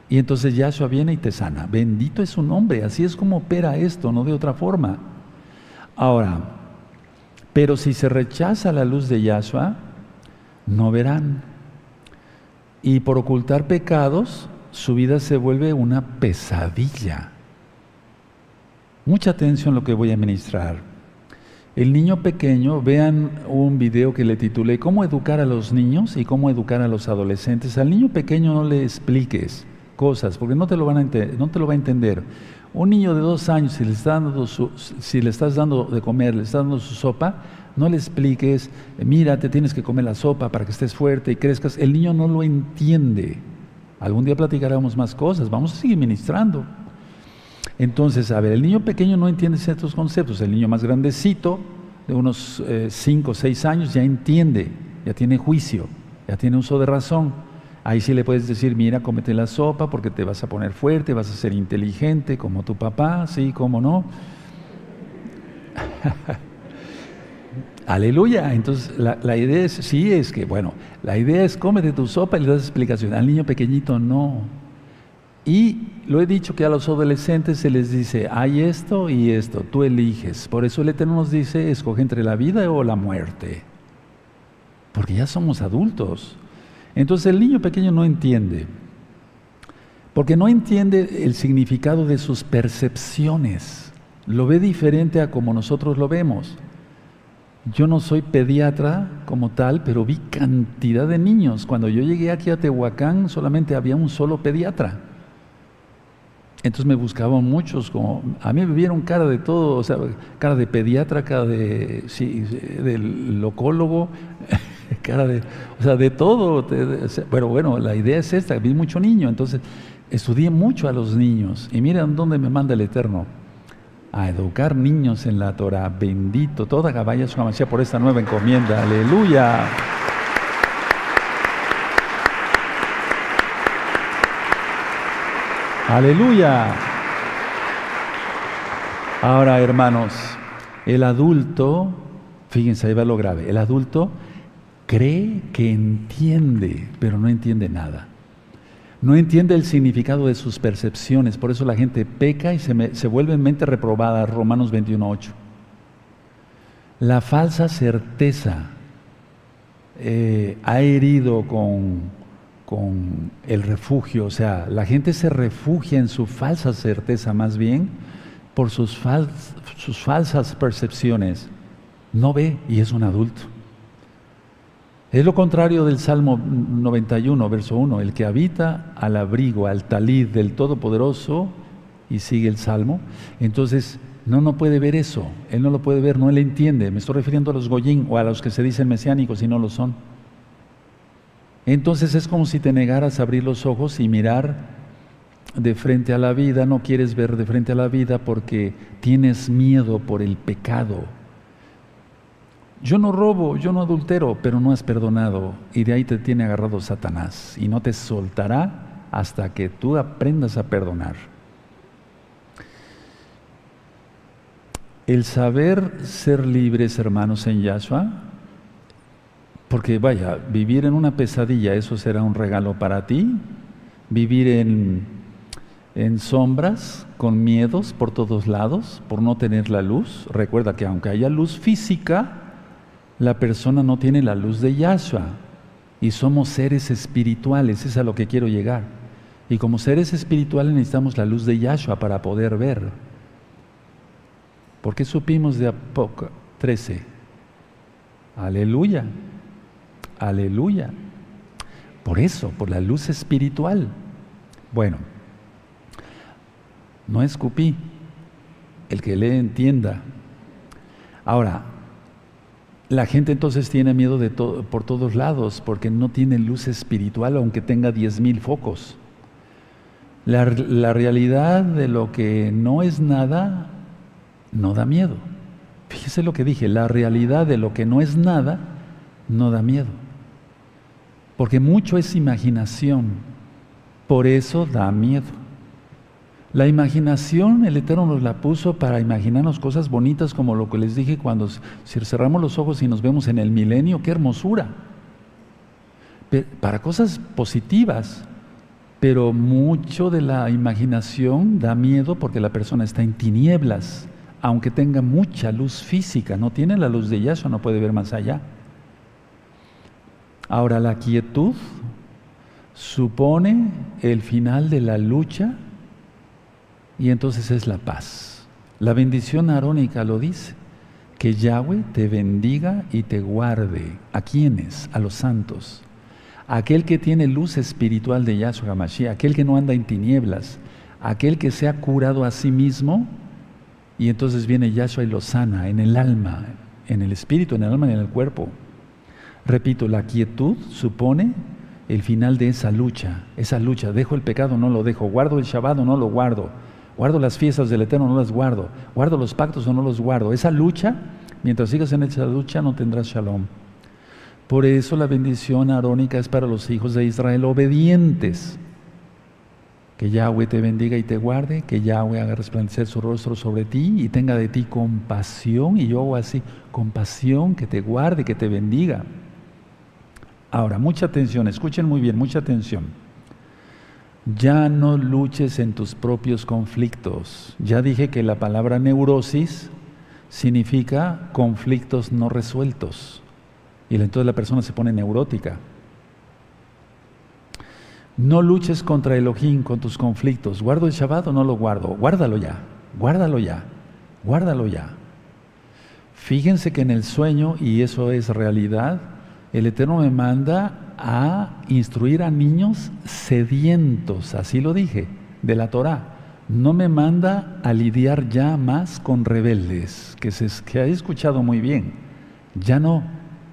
Y entonces Yahshua viene y te sana. Bendito es su nombre, así es como opera esto, no de otra forma. Ahora, pero si se rechaza la luz de Yahshua, no verán. Y por ocultar pecados, su vida se vuelve una pesadilla. Mucha atención a lo que voy a ministrar. El niño pequeño, vean un video que le titulé ¿Cómo educar a los niños y cómo educar a los adolescentes? Al niño pequeño no le expliques cosas, porque no te lo, van a no te lo va a entender. Un niño de dos años, si le, dando si le estás dando de comer, le estás dando su sopa, no le expliques, mira, te tienes que comer la sopa para que estés fuerte y crezcas. El niño no lo entiende. Algún día platicaremos más cosas, vamos a seguir ministrando. Entonces, a ver, el niño pequeño no entiende ciertos conceptos, el niño más grandecito, de unos 5 o 6 años, ya entiende, ya tiene juicio, ya tiene uso de razón. Ahí sí le puedes decir, mira, cómete la sopa porque te vas a poner fuerte, vas a ser inteligente como tu papá, sí, cómo no. Aleluya. Entonces, la, idea es, sí, es que, bueno, la idea es cómete tu sopa y le das explicación. Al niño pequeñito no. Y lo he dicho que a los adolescentes se les dice, hay esto y esto, tú eliges. Por eso el Eterno nos dice, escoge entre la vida o la muerte. Porque ya somos adultos. Entonces el niño pequeño no entiende. Porque no entiende el significado de sus percepciones. Lo ve diferente a como nosotros lo vemos. Yo no soy pediatra como tal, pero vi cantidad de niños. Cuando yo llegué aquí a Tehuacán solamente había un solo pediatra. Entonces me buscaban muchos, como a mí me vieron cara de todo, o sea, cara de pediatra, cara de, sí, locólogo, cara de, o sea, de todo. Pero bueno, la idea es esta, vi mucho niño, entonces estudié mucho a los niños. Y miren dónde me manda el Eterno a educar niños en la Torah. Bendito, toda Gabaya su por esta nueva encomienda. Aleluya. Aleluya. Ahora, hermanos, el adulto, fíjense, ahí va lo grave, el adulto cree que entiende, pero no entiende nada no entiende el significado de sus percepciones, por eso la gente peca y se, vuelve en mente reprobada, Romanos 21.8. La falsa certeza eh, ha herido con, con el refugio, o sea, la gente se refugia en su falsa certeza más bien por sus, sus falsas percepciones. No ve y es un adulto. Es lo contrario del Salmo 91, verso 1, el que habita al abrigo, al talid del Todopoderoso, y sigue el Salmo, entonces no, no puede ver eso, él no lo puede ver, no le entiende. Me estoy refiriendo a los goyín o a los que se dicen mesiánicos y no lo son. Entonces es como si te negaras a abrir los ojos y mirar de frente a la vida, no quieres ver de frente a la vida porque tienes miedo por el pecado yo no robo, yo no adultero, pero no has perdonado. Y de ahí te tiene agarrado Satanás. Y no te soltará hasta que tú aprendas a perdonar. El saber ser libres, hermanos, en Yahshua, porque vaya, vivir en una pesadilla, eso será un regalo para ti. Vivir en, en sombras, con miedos por todos lados, por no tener la luz. Recuerda que aunque haya luz física, la persona no tiene la luz de Yahshua y somos seres espirituales, es a lo que quiero llegar. Y como seres espirituales necesitamos la luz de Yahshua para poder ver. ¿Por qué supimos de Apocalipsis 13? Aleluya, aleluya. Por eso, por la luz espiritual. Bueno, no escupí, el que le entienda. Ahora, la gente entonces tiene miedo por todos lados porque no tiene luz espiritual aunque tenga diez mil focos. La, la, realidad de lo que no es nada no da miedo. Fíjese lo que dije, la realidad de lo que no es nada no da miedo. Porque mucho es imaginación, por eso da miedo. La imaginación, el Eterno nos la puso para imaginarnos cosas bonitas como lo que les dije cuando cerramos los ojos y nos vemos en el milenio, qué hermosura. para cosas positivas. Pero mucho de la imaginación da miedo porque la persona está en tinieblas, aunque tenga mucha luz física, no tiene la luz de Yahshua, no puede ver más allá. Ahora la quietud supone el final de la lucha y entonces es la paz. La bendición arónica lo dice, que Yahweh te bendiga y te guarde. ¿A quiénes? A los santos. Aquel que tiene luz espiritual de Yahshua HaMashiach, aquel que no anda en tinieblas, aquel que se ha curado a sí mismo y entonces viene Yahshua y lo sana en el alma, en el espíritu, en el alma y en el cuerpo. Repito, la quietud supone el final de esa lucha, esa lucha, dejo el pecado, no lo dejo, guardo el Shabbat no lo guardo, guardo las fiestas del Eterno, no las guardo, guardo los pactos o no los guardo. Esa lucha, mientras sigas en esa lucha, no tendrás shalom. Por eso la bendición arónica es para los hijos de Israel obedientes. Que Yahweh te bendiga y te guarde, que Yahweh haga resplandecer su rostro sobre ti y tenga de ti compasión, y yo hago así, compasión, que te guarde, que te bendiga. Ahora, mucha atención, escuchen muy bien, mucha atención. Ya no luches en tus propios conflictos. Ya dije que la palabra neurosis significa conflictos no resueltos. Y entonces la persona se pone neurótica. No luches contra Elohim con tus conflictos. ¿Guardo el Shabbat o no lo guardo? Guárdalo ya, guárdalo ya, guárdalo ya. Fíjense que en el sueño, y eso es realidad, el Eterno me manda a instruir a niños sedientos, así lo dije, de la Torah. No me manda a lidiar ya más con rebeldes, que, se, que ha escuchado muy bien. Ya no,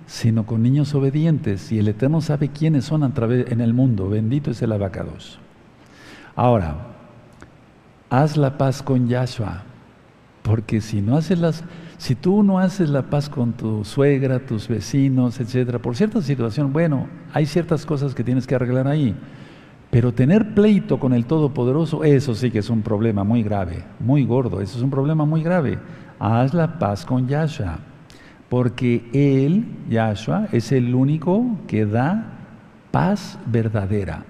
sino con niños obedientes. Y el Eterno sabe quiénes son través, en el mundo. Bendito es el abacados. Ahora, haz la paz con Yahshua, porque si no haces las si tú no haces la paz con tu suegra, tus vecinos, etcétera, por cierta situación, bueno, hay ciertas cosas que tienes que arreglar ahí. Pero tener pleito con el Todopoderoso, eso sí que es un problema muy grave, muy gordo, eso es un problema muy grave. Haz la paz con Yahshua, porque Él, Yahshua, es el único que da paz verdadera,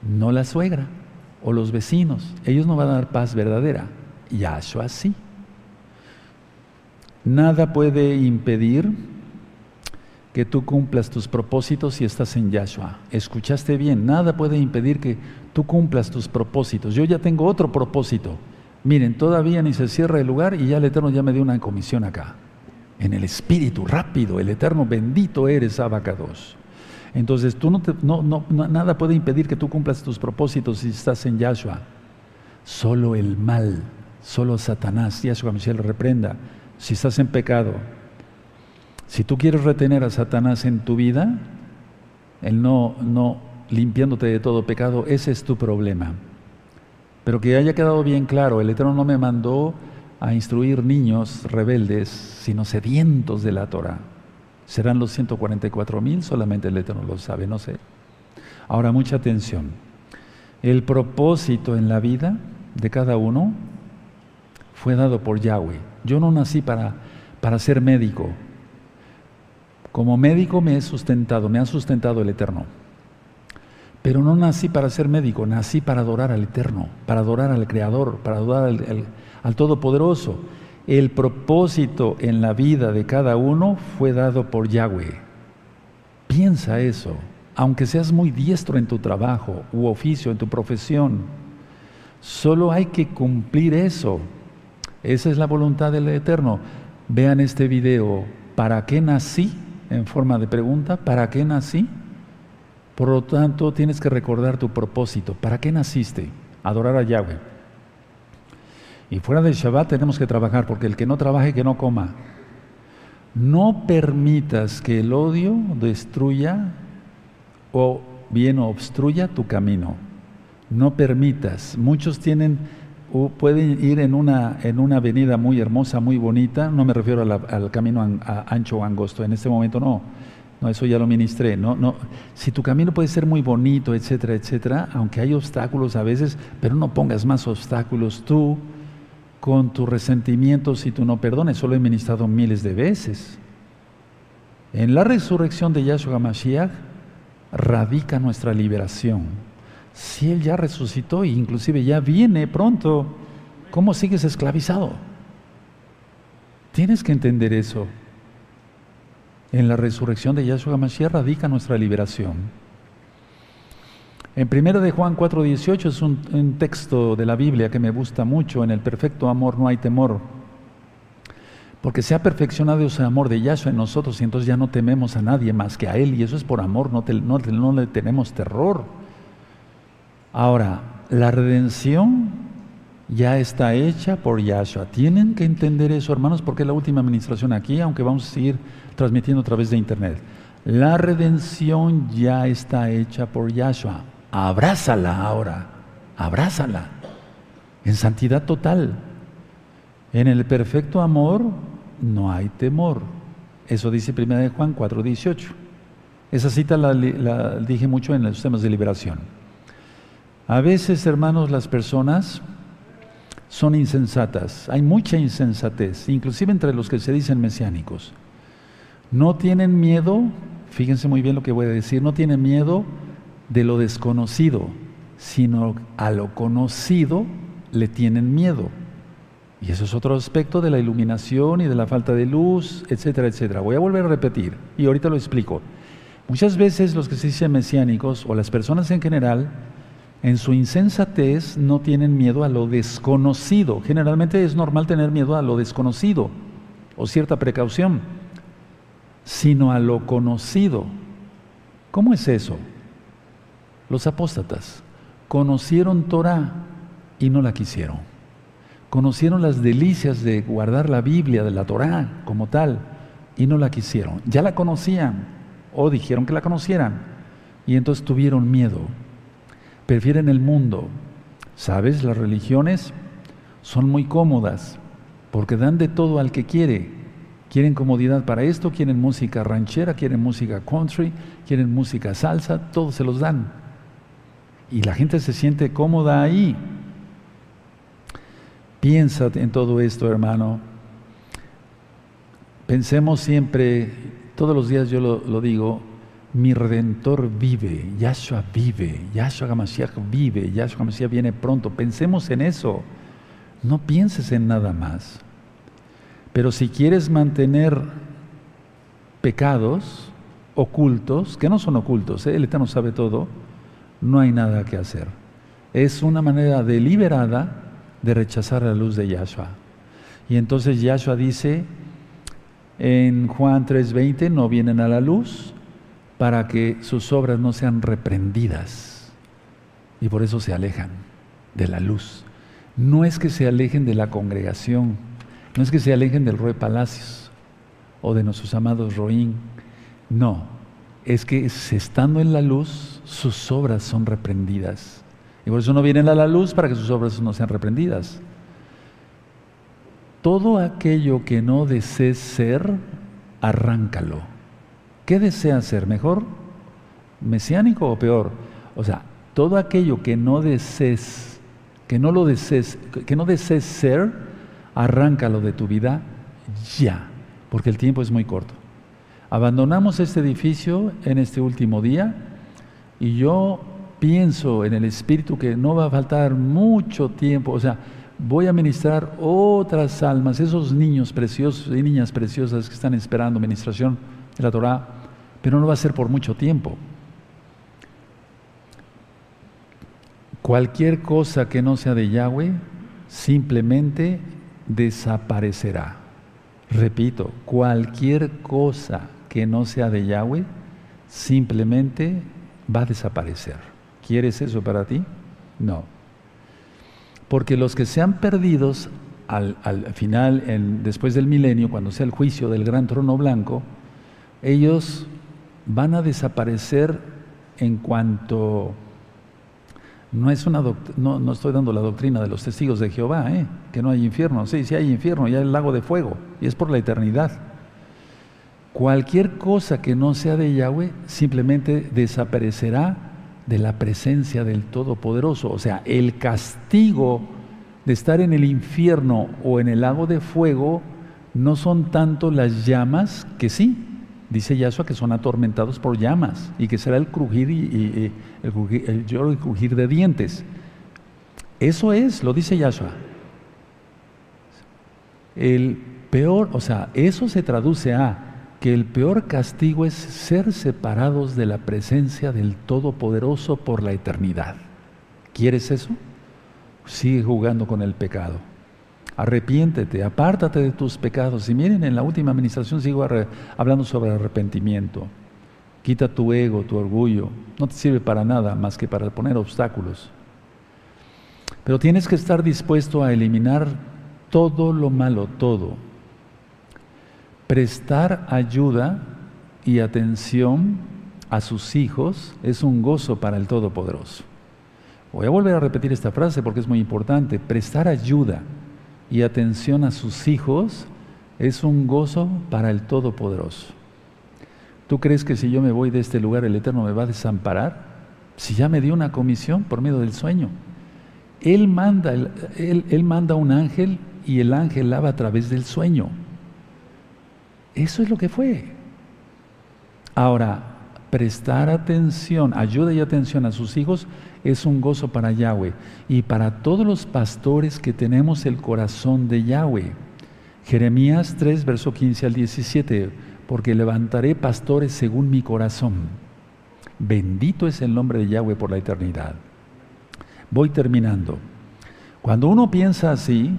no la suegra o los vecinos. Ellos no van a dar paz verdadera, Yahshua sí. Nada puede impedir que tú cumplas tus propósitos si estás en Yahshua. Escuchaste bien, nada puede impedir que tú cumplas tus propósitos. Yo ya tengo otro propósito. Miren, todavía ni se cierra el lugar y ya el Eterno ya me dio una comisión acá. En el Espíritu, rápido, el Eterno, bendito eres, Abacados. Entonces, tú no, no, no, nada puede impedir que tú cumplas tus propósitos si estás en Yahshua. Solo el mal, solo Satanás, Yahshua Michel reprenda si estás en pecado, si tú quieres retener a Satanás en tu vida, el no, no limpiándote de todo pecado, ese es tu problema. Pero que haya quedado bien claro, el Eterno no me mandó a instruir niños rebeldes, sino sedientos de la Torah. ¿Serán los 144 mil? Solamente el Eterno lo sabe, no sé. Ahora, mucha atención. El propósito en la vida de cada uno fue dado por Yahweh. Yo no nací para, para ser médico. Como médico me he sustentado, me ha sustentado el Eterno. Pero no nací para ser médico, nací para adorar al Eterno, para adorar al Creador, para adorar al, al Todopoderoso. El propósito en la vida de cada uno fue dado por Yahweh. Piensa eso, aunque seas muy diestro en tu trabajo u oficio, en tu profesión, solo hay que cumplir eso. Esa es la voluntad del Eterno. Vean este video. ¿Para qué nací? En forma de pregunta. ¿Para qué nací? Por lo tanto, tienes que recordar tu propósito. ¿Para qué naciste? Adorar a Yahweh. Y fuera del Shabbat tenemos que trabajar, porque el que no trabaje, que no coma. No permitas que el odio destruya o bien obstruya tu camino. No permitas. Muchos tienen pueden ir en una, en una avenida muy hermosa, muy bonita, no me refiero al camino ancho o angosto, en este momento no, no, eso ya lo ministré, no, no, si tu camino puede ser muy bonito, etcétera, etcétera, aunque hay obstáculos a veces, pero no pongas más obstáculos tú con tus resentimientos y tú no perdones, solo he ministrado miles de veces. En la resurrección de Yahshua Mashiach radica nuestra liberación. Si Él ya resucitó e inclusive ya viene pronto, ¿cómo sigues esclavizado? Tienes que entender eso. En la resurrección de Yahshua Mashiach radica nuestra liberación. En 1 de Juan 4:18 es un, texto de la Biblia que me gusta mucho, en el perfecto amor no hay temor, porque se ha perfeccionado ese amor de Yahshua en nosotros y entonces ya no tememos a nadie más que a Él y eso es por amor, no, no le tenemos terror. Ahora, la redención ya está hecha por Yahshua. Tienen que entender eso, hermanos, porque es la última administración aquí, aunque vamos a seguir transmitiendo a través de internet. La redención ya está hecha por Yahshua. Abrázala ahora, abrázala. En santidad total. En el perfecto amor no hay temor. Eso dice 1 Juan 4:18. Esa cita la, la dije mucho en los temas de liberación. A veces, hermanos, las personas son insensatas. Hay mucha insensatez, inclusive entre los que se dicen mesiánicos. No tienen miedo, fíjense muy bien lo que voy a decir, no tienen miedo de lo desconocido, sino a lo conocido le tienen miedo. Y eso es otro aspecto de la iluminación y de la falta de luz, etcétera, etcétera. Voy a volver a repetir y ahorita lo explico. Muchas veces los que se dicen mesiánicos o las personas en general en su insensatez no tienen miedo a lo desconocido. Generalmente es normal tener miedo a lo desconocido o cierta precaución, sino a lo conocido. ¿Cómo es eso? Los apóstatas conocieron Torah y no la quisieron. Conocieron las delicias de guardar la Biblia, de la Torah como tal, y no la quisieron. Ya la conocían o dijeron que la conocieran y entonces tuvieron miedo prefieren el mundo. ¿Sabes? Las religiones son muy cómodas porque dan de todo al que quiere. Quieren comodidad para esto, quieren música ranchera, quieren música country, quieren música salsa, todo se los dan. Y la gente se siente cómoda ahí. Piensa en todo esto, hermano. Pensemos siempre, todos los días yo lo, lo digo, mi redentor vive, Yahshua vive, Yahshua Hamashiach vive, Yahshua Hamashiach viene pronto. Pensemos en eso, no pienses en nada más. Pero si quieres mantener pecados ocultos, que no son ocultos, ¿eh? el Eterno sabe todo, no hay nada que hacer. Es una manera deliberada de rechazar la luz de Yahshua. Y entonces Yahshua dice en Juan 3:20, no vienen a la luz para que sus obras no sean reprendidas. Y por eso se alejan de la luz. No es que se alejen de la congregación, no es que se alejen del Roe Palacios o de nuestros amados Roín. No, es que estando en la luz, sus obras son reprendidas. Y por eso no vienen a la luz para que sus obras no sean reprendidas. Todo aquello que no desees ser, arráncalo ¿Qué desea ser? ¿Mejor? ¿Mesiánico o peor? O sea, todo aquello que no desees, que no lo desees, que no desees ser, arráncalo de tu vida ya, porque el tiempo es muy corto. Abandonamos este edificio en este último día y yo pienso en el Espíritu que no va a faltar mucho tiempo, o sea, voy a ministrar otras almas, esos niños preciosos y niñas preciosas que están esperando ministración la Torah, pero no va a ser por mucho tiempo. Cualquier cosa que no sea de Yahweh simplemente desaparecerá. Repito, cualquier cosa que no sea de Yahweh simplemente va a desaparecer. ¿Quieres eso para ti? No. Porque los que sean perdidos al, final, después del milenio, cuando sea el juicio del gran trono blanco, ellos van a desaparecer en cuanto no es una no, no, estoy dando la doctrina de los testigos de Jehová, ¿eh? que no hay infierno. Sí, sí hay infierno, ya hay el lago de fuego, y es por la eternidad. Cualquier cosa que no sea de Yahweh simplemente desaparecerá de la presencia del Todopoderoso. O sea, el castigo de estar en el infierno o en el lago de fuego no son tanto las llamas, que sí, Dice Yahshua que son atormentados por llamas y que será el crujir y, el, crujir, lloro y crujir de dientes. Eso es, lo dice Yahshua. El peor, o sea, eso se traduce a que el peor castigo es ser separados de la presencia del Todopoderoso por la eternidad. ¿Quieres eso? Sigue jugando con el pecado. Arrepiéntete, apártate de tus pecados. Y miren, en la última administración sigo hablando sobre arrepentimiento. Quita tu ego, tu orgullo. No te sirve para nada más que para poner obstáculos. Pero tienes que estar dispuesto a eliminar todo lo malo, todo prestar ayuda y atención a sus hijos es un gozo para el Todopoderoso. Voy a volver a repetir esta frase porque es muy importante. Prestar ayuda y atención a sus hijos es un gozo para el Todopoderoso. ¿Tú crees que si yo me voy de este lugar el Eterno me va a desamparar? Si ya me dio una comisión por medio del sueño. Él manda, él, manda un ángel y el ángel lava a través del sueño. Eso es lo que fue. Ahora, prestar atención, ayuda y atención a sus hijos es un gozo para Yahweh y para todos los pastores que tenemos el corazón de Yahweh. Jeremías 3, verso 15 al 17, porque levantaré pastores según mi corazón. Bendito es el nombre de Yahweh por la eternidad. Voy terminando. Cuando uno piensa así,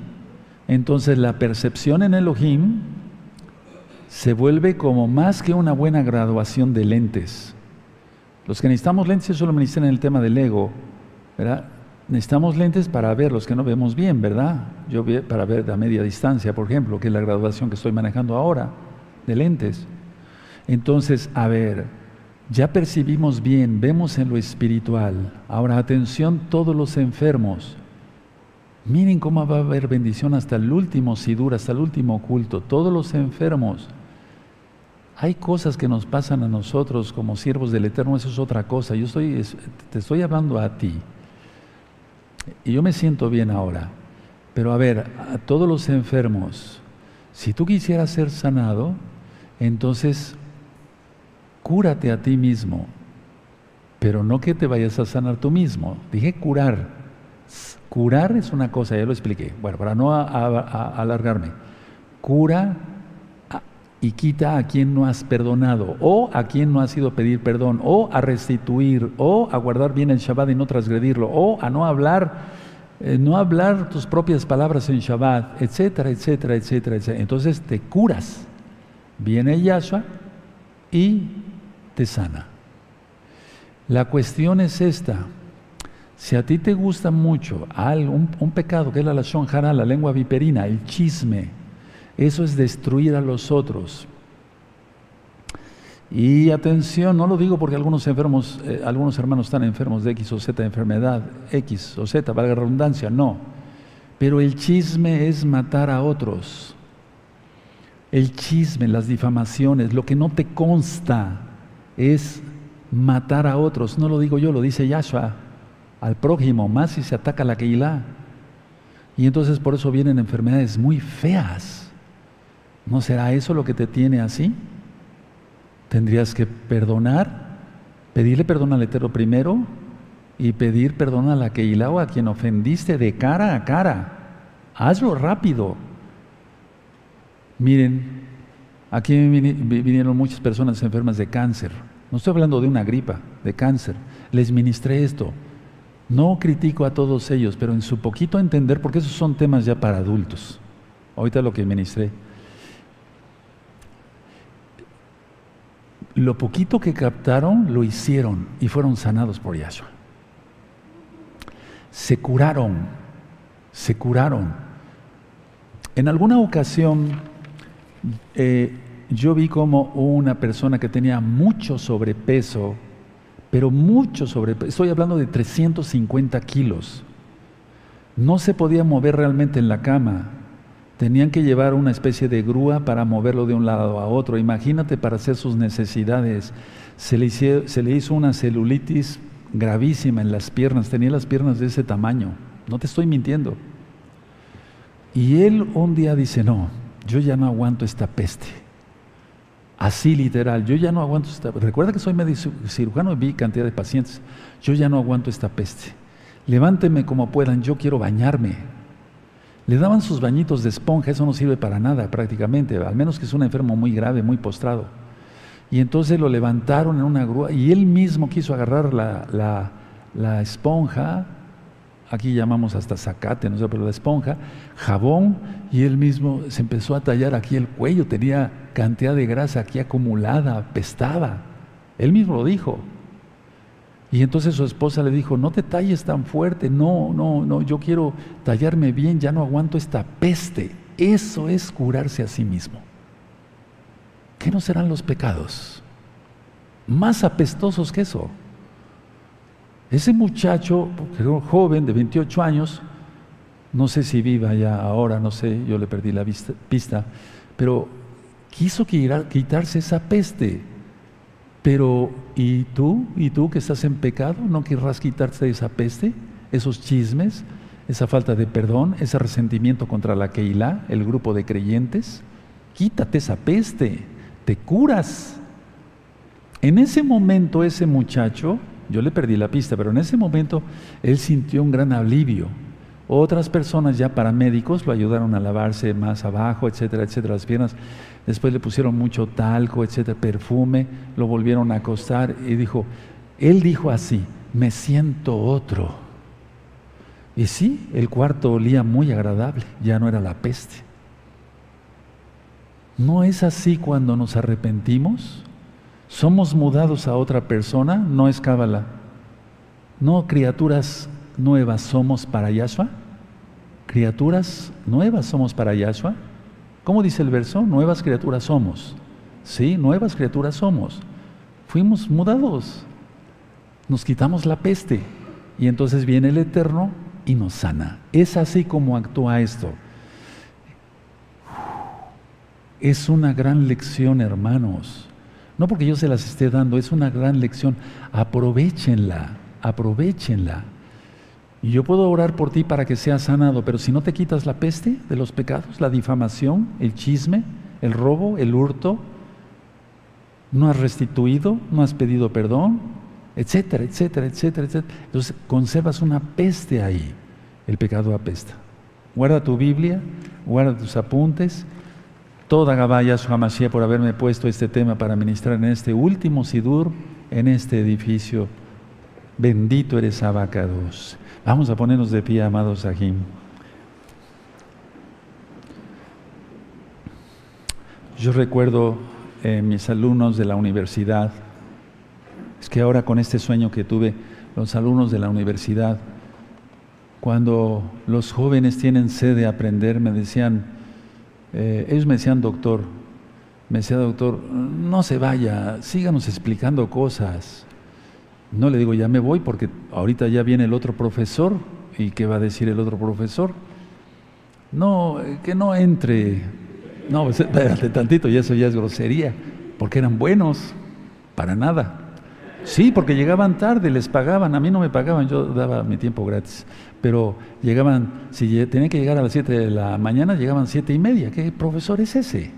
entonces la percepción en Elohim se vuelve como más que una buena graduación de lentes. Los que necesitamos lentes, eso lo ministran en el tema del ego, ¿verdad? Necesitamos lentes para ver los que no vemos bien, ¿verdad? Yo para ver a media distancia, por ejemplo, que es la graduación que estoy manejando ahora de lentes. Entonces, a ver, ya percibimos bien, vemos en lo espiritual. Ahora, atención, todos los enfermos. Miren cómo va a haber bendición hasta el último sidur, hasta el último culto. Todos los enfermos hay cosas que nos pasan a nosotros como siervos del Eterno, eso es otra cosa. Yo estoy, te estoy hablando a ti. Y yo me siento bien ahora. Pero a ver, a todos los enfermos, si tú quisieras ser sanado, entonces cúrate a ti mismo. Pero no que te vayas a sanar tú mismo. Dije curar. Curar es una cosa, ya lo expliqué. Bueno, para no alargarme. Cura y quita a quien no has perdonado, o a quien no has ido a pedir perdón, o a restituir, o a guardar bien el Shabbat y no transgredirlo, o a no hablar, eh, no hablar tus propias palabras en Shabbat, etcétera, etcétera, etcétera, etcétera. Entonces te curas. Viene Yahshua y te sana. La cuestión es esta. Si a ti te gusta mucho un, pecado que es la lashon hara, la lengua viperina, el chisme, eso es destruir a los otros. Y atención, no lo digo porque algunos enfermos, eh, algunos hermanos están enfermos de X o Z enfermedad, X o Z, valga redundancia, no. Pero el chisme es matar a otros. El chisme, las difamaciones, lo que no te consta es matar a otros. No lo digo yo, lo dice Yahshua. Al prójimo, más si se ataca la Keilah. Y entonces por eso vienen enfermedades muy feas ¿No será eso lo que te tiene así? Tendrías que perdonar, pedirle perdón al Eterno primero y pedir perdón a la que o a quien ofendiste de cara a cara. Hazlo rápido. Miren, aquí vinieron muchas personas enfermas de cáncer. No estoy hablando de una gripa, de cáncer. Les ministré esto. No critico a todos ellos, pero en su poquito entender, porque esos son temas ya para adultos. Ahorita lo que ministré. Lo poquito que captaron lo hicieron y fueron sanados por Yahshua. Se curaron, se curaron. En alguna ocasión eh, yo vi como una persona que tenía mucho sobrepeso, pero mucho sobrepeso, estoy hablando de 350 kilos, no se podía mover realmente en la cama, Tenían que llevar una especie de grúa para moverlo de un lado a otro. Imagínate para hacer sus necesidades. Se le, hizo una celulitis gravísima en las piernas. Tenía las piernas de ese tamaño. No te estoy mintiendo. Y él un día dice, no, yo ya no aguanto esta peste. Así literal, yo ya no aguanto esta. Recuerda que soy cirujano y vi cantidad de pacientes. Yo ya no aguanto esta peste. Levánteme como puedan, yo quiero bañarme. Le daban sus bañitos de esponja, eso no sirve para nada prácticamente, al menos que es un enfermo muy grave, muy postrado. Y entonces lo levantaron en una grúa y él mismo quiso agarrar la, la esponja, aquí llamamos hasta zacate, no sé, pero la esponja, jabón, y él mismo se empezó a tallar aquí el cuello, tenía cantidad de grasa aquí acumulada, apestaba. Él mismo lo dijo. Y entonces su esposa le dijo, no te talles tan fuerte, no, no, no, yo quiero tallarme bien, ya no aguanto esta peste. Eso es curarse a sí mismo. ¿Qué no serán los pecados? Más apestosos que eso. Ese muchacho, joven de 28 años, no sé si viva ya ahora, no sé, yo le perdí la vista, pista, pero quiso quitarse esa peste. Pero, ¿y tú? ¿Y tú que estás en pecado? ¿No querrás quitarte esa peste? ¿Esos chismes? ¿Esa falta de perdón? ¿Ese resentimiento contra la Keilah, el grupo de creyentes? Quítate esa peste, te curas. En ese momento ese muchacho yo le perdí la pista, pero en ese momento él sintió un gran alivio. Otras personas ya paramédicos lo ayudaron a lavarse más abajo, etcétera, etcétera, las piernas. Después le pusieron mucho talco, etcétera, perfume, lo volvieron a acostar y dijo, él dijo así, me siento otro. Y sí, el cuarto olía muy agradable, ya no era la peste. ¿No es así cuando nos arrepentimos? somos mudados a otra persona, no es cábala. No criaturas nuevas somos para Yahshua. Criaturas nuevas somos para Yahshua. ¿Cómo dice el verso? Nuevas criaturas somos. Sí, nuevas criaturas somos. Fuimos mudados. Nos quitamos la peste. Y entonces viene el Eterno y nos sana. Es así como actúa esto. Es una gran lección, hermanos. No porque yo se las esté dando, es una gran lección. Aprovechenla, aprovechenla. Y yo puedo orar por ti para que seas sanado, pero si no te quitas la peste de los pecados, la difamación, el chisme, el robo, el hurto, no has restituido, no has pedido perdón, etcétera, etcétera, etcétera, etcétera. Entonces conservas una peste ahí. El pecado apesta. Guarda tu Biblia, guarda tus apuntes Toda Gabaya Hamashiach por haberme puesto este tema para ministrar en este último Sidur, en este edificio. Bendito eres Abacados. Vamos a ponernos de pie, amados Sahim. Yo recuerdo eh, mis alumnos de la universidad, es que ahora con este sueño que tuve, los alumnos de la universidad, cuando los jóvenes tienen sed de aprender, me decían, eh, ellos me decían, doctor, me decía, doctor, no se vaya, síganos explicando cosas. No le digo, ya me voy porque ahorita ya viene el otro profesor. ¿Y qué va a decir el otro profesor? No, eh, que no entre. No, pues, espérate tantito, y eso ya es grosería, porque eran buenos, para nada. Sí, porque llegaban tarde, les pagaban, a mí no me pagaban, yo daba mi tiempo gratis pero llegaban, si tenían que llegar a las 7 de la mañana, llegaban siete y media. ¿Qué profesor es ese?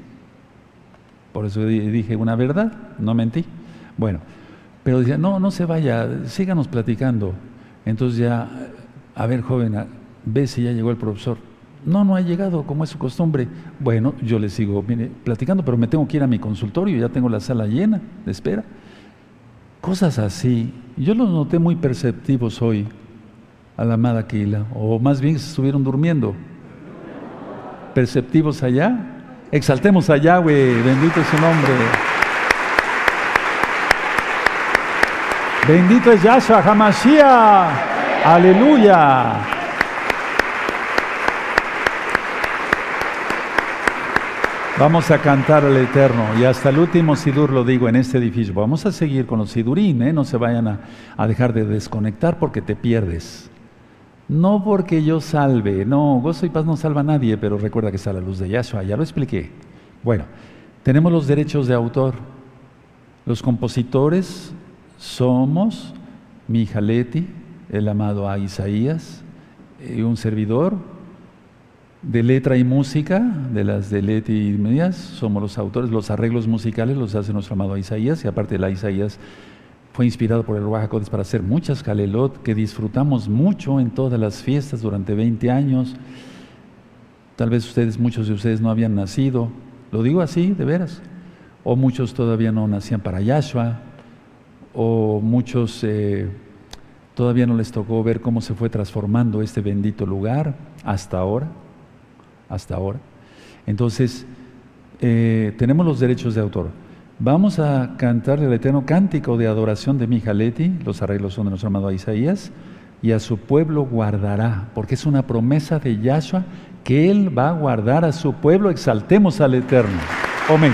Por eso dije una verdad, no mentí. Bueno, pero decía, no, no se vaya, síganos platicando. Entonces ya, a ver, joven, ve si ya llegó el profesor. No, no ha llegado, como es su costumbre. Bueno, yo le sigo mire, platicando, pero me tengo que ir a mi consultorio, ya tengo la sala llena de espera. Cosas así. Yo los noté muy perceptivos hoy a la amada Keila, o más bien se estuvieron durmiendo. Perceptivos allá, exaltemos a Yahweh, bendito es su nombre. Bendito es Yahshua Hamashiach, aleluya. Vamos a cantar al Eterno y hasta el último Sidur lo digo en este edificio. Vamos a seguir con los Sidurín, ¿eh? no se vayan a, a dejar de desconectar porque te pierdes. No porque yo salve, no, gozo y paz no salva a nadie, pero recuerda que está la luz de Yahshua, ya lo expliqué. Bueno, tenemos los derechos de autor. Los compositores somos Mijaleti, el amado a. Isaías, y un servidor, de letra y música, de las de Leti y Medias, somos los autores, los arreglos musicales los hace nuestro amado Isaías, y aparte de la Isaías fue inspirado por el Ruach para hacer muchas calelot que disfrutamos mucho en todas las fiestas durante 20 años. Tal vez ustedes, muchos de ustedes no habían nacido, lo digo así, de veras, o muchos todavía no nacían para Yahshua, o muchos eh, todavía no les tocó ver cómo se fue transformando este bendito lugar hasta ahora, hasta ahora. Entonces, eh, tenemos los derechos de autor. Vamos a cantarle el eterno cántico de adoración de Mijaleti, los arreglos son de nuestro amado Isaías, y a su pueblo guardará, porque es una promesa de Yahshua que Él va a guardar a su pueblo, exaltemos al Eterno. Amén.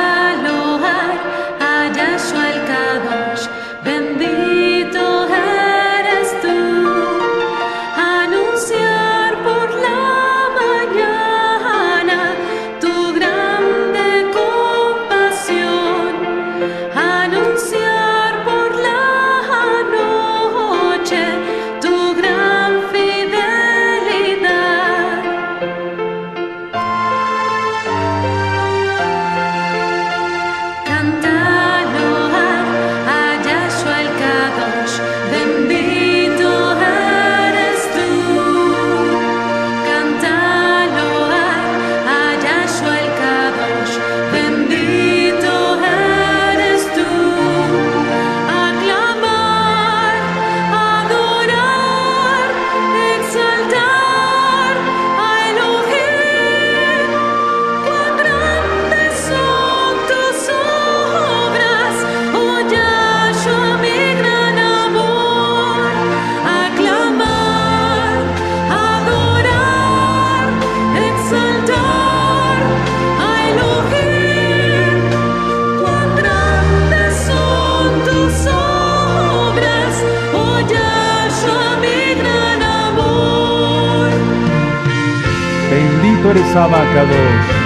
Sabakadosh.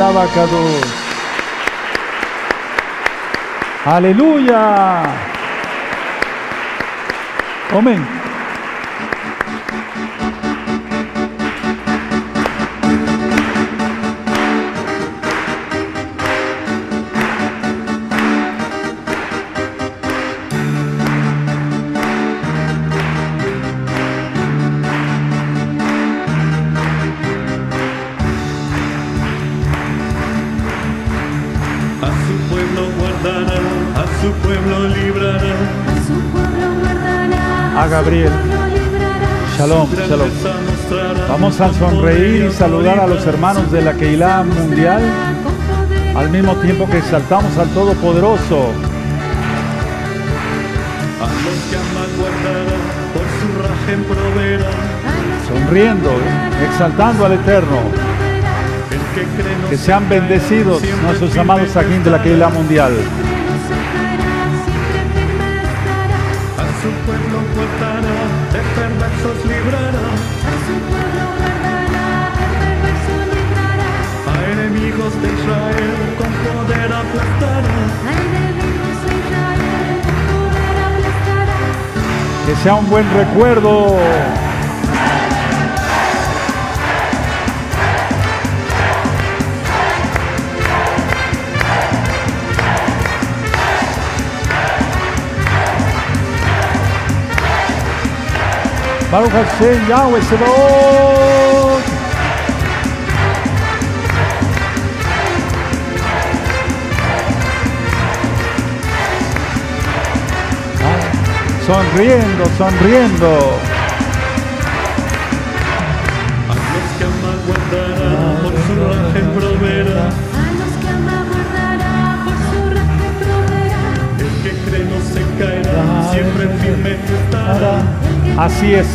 Abacado. Aleluya. Amén. Gabriel. Shalom, shalom. Vamos a sonreír y saludar a los hermanos de la Keilah Mundial al mismo tiempo que exaltamos al Todopoderoso. Sonriendo, exaltando al Eterno. Que sean bendecidos nuestros amados aquí de la Keila Mundial. Sea un buen recuerdo. Baruch Hashem, Yahweh Sebaot. Sonriendo, sonriendo. A los que ama guardará, por su raje proveerá. El que cree no se caerá, siempre firme estará. Así es.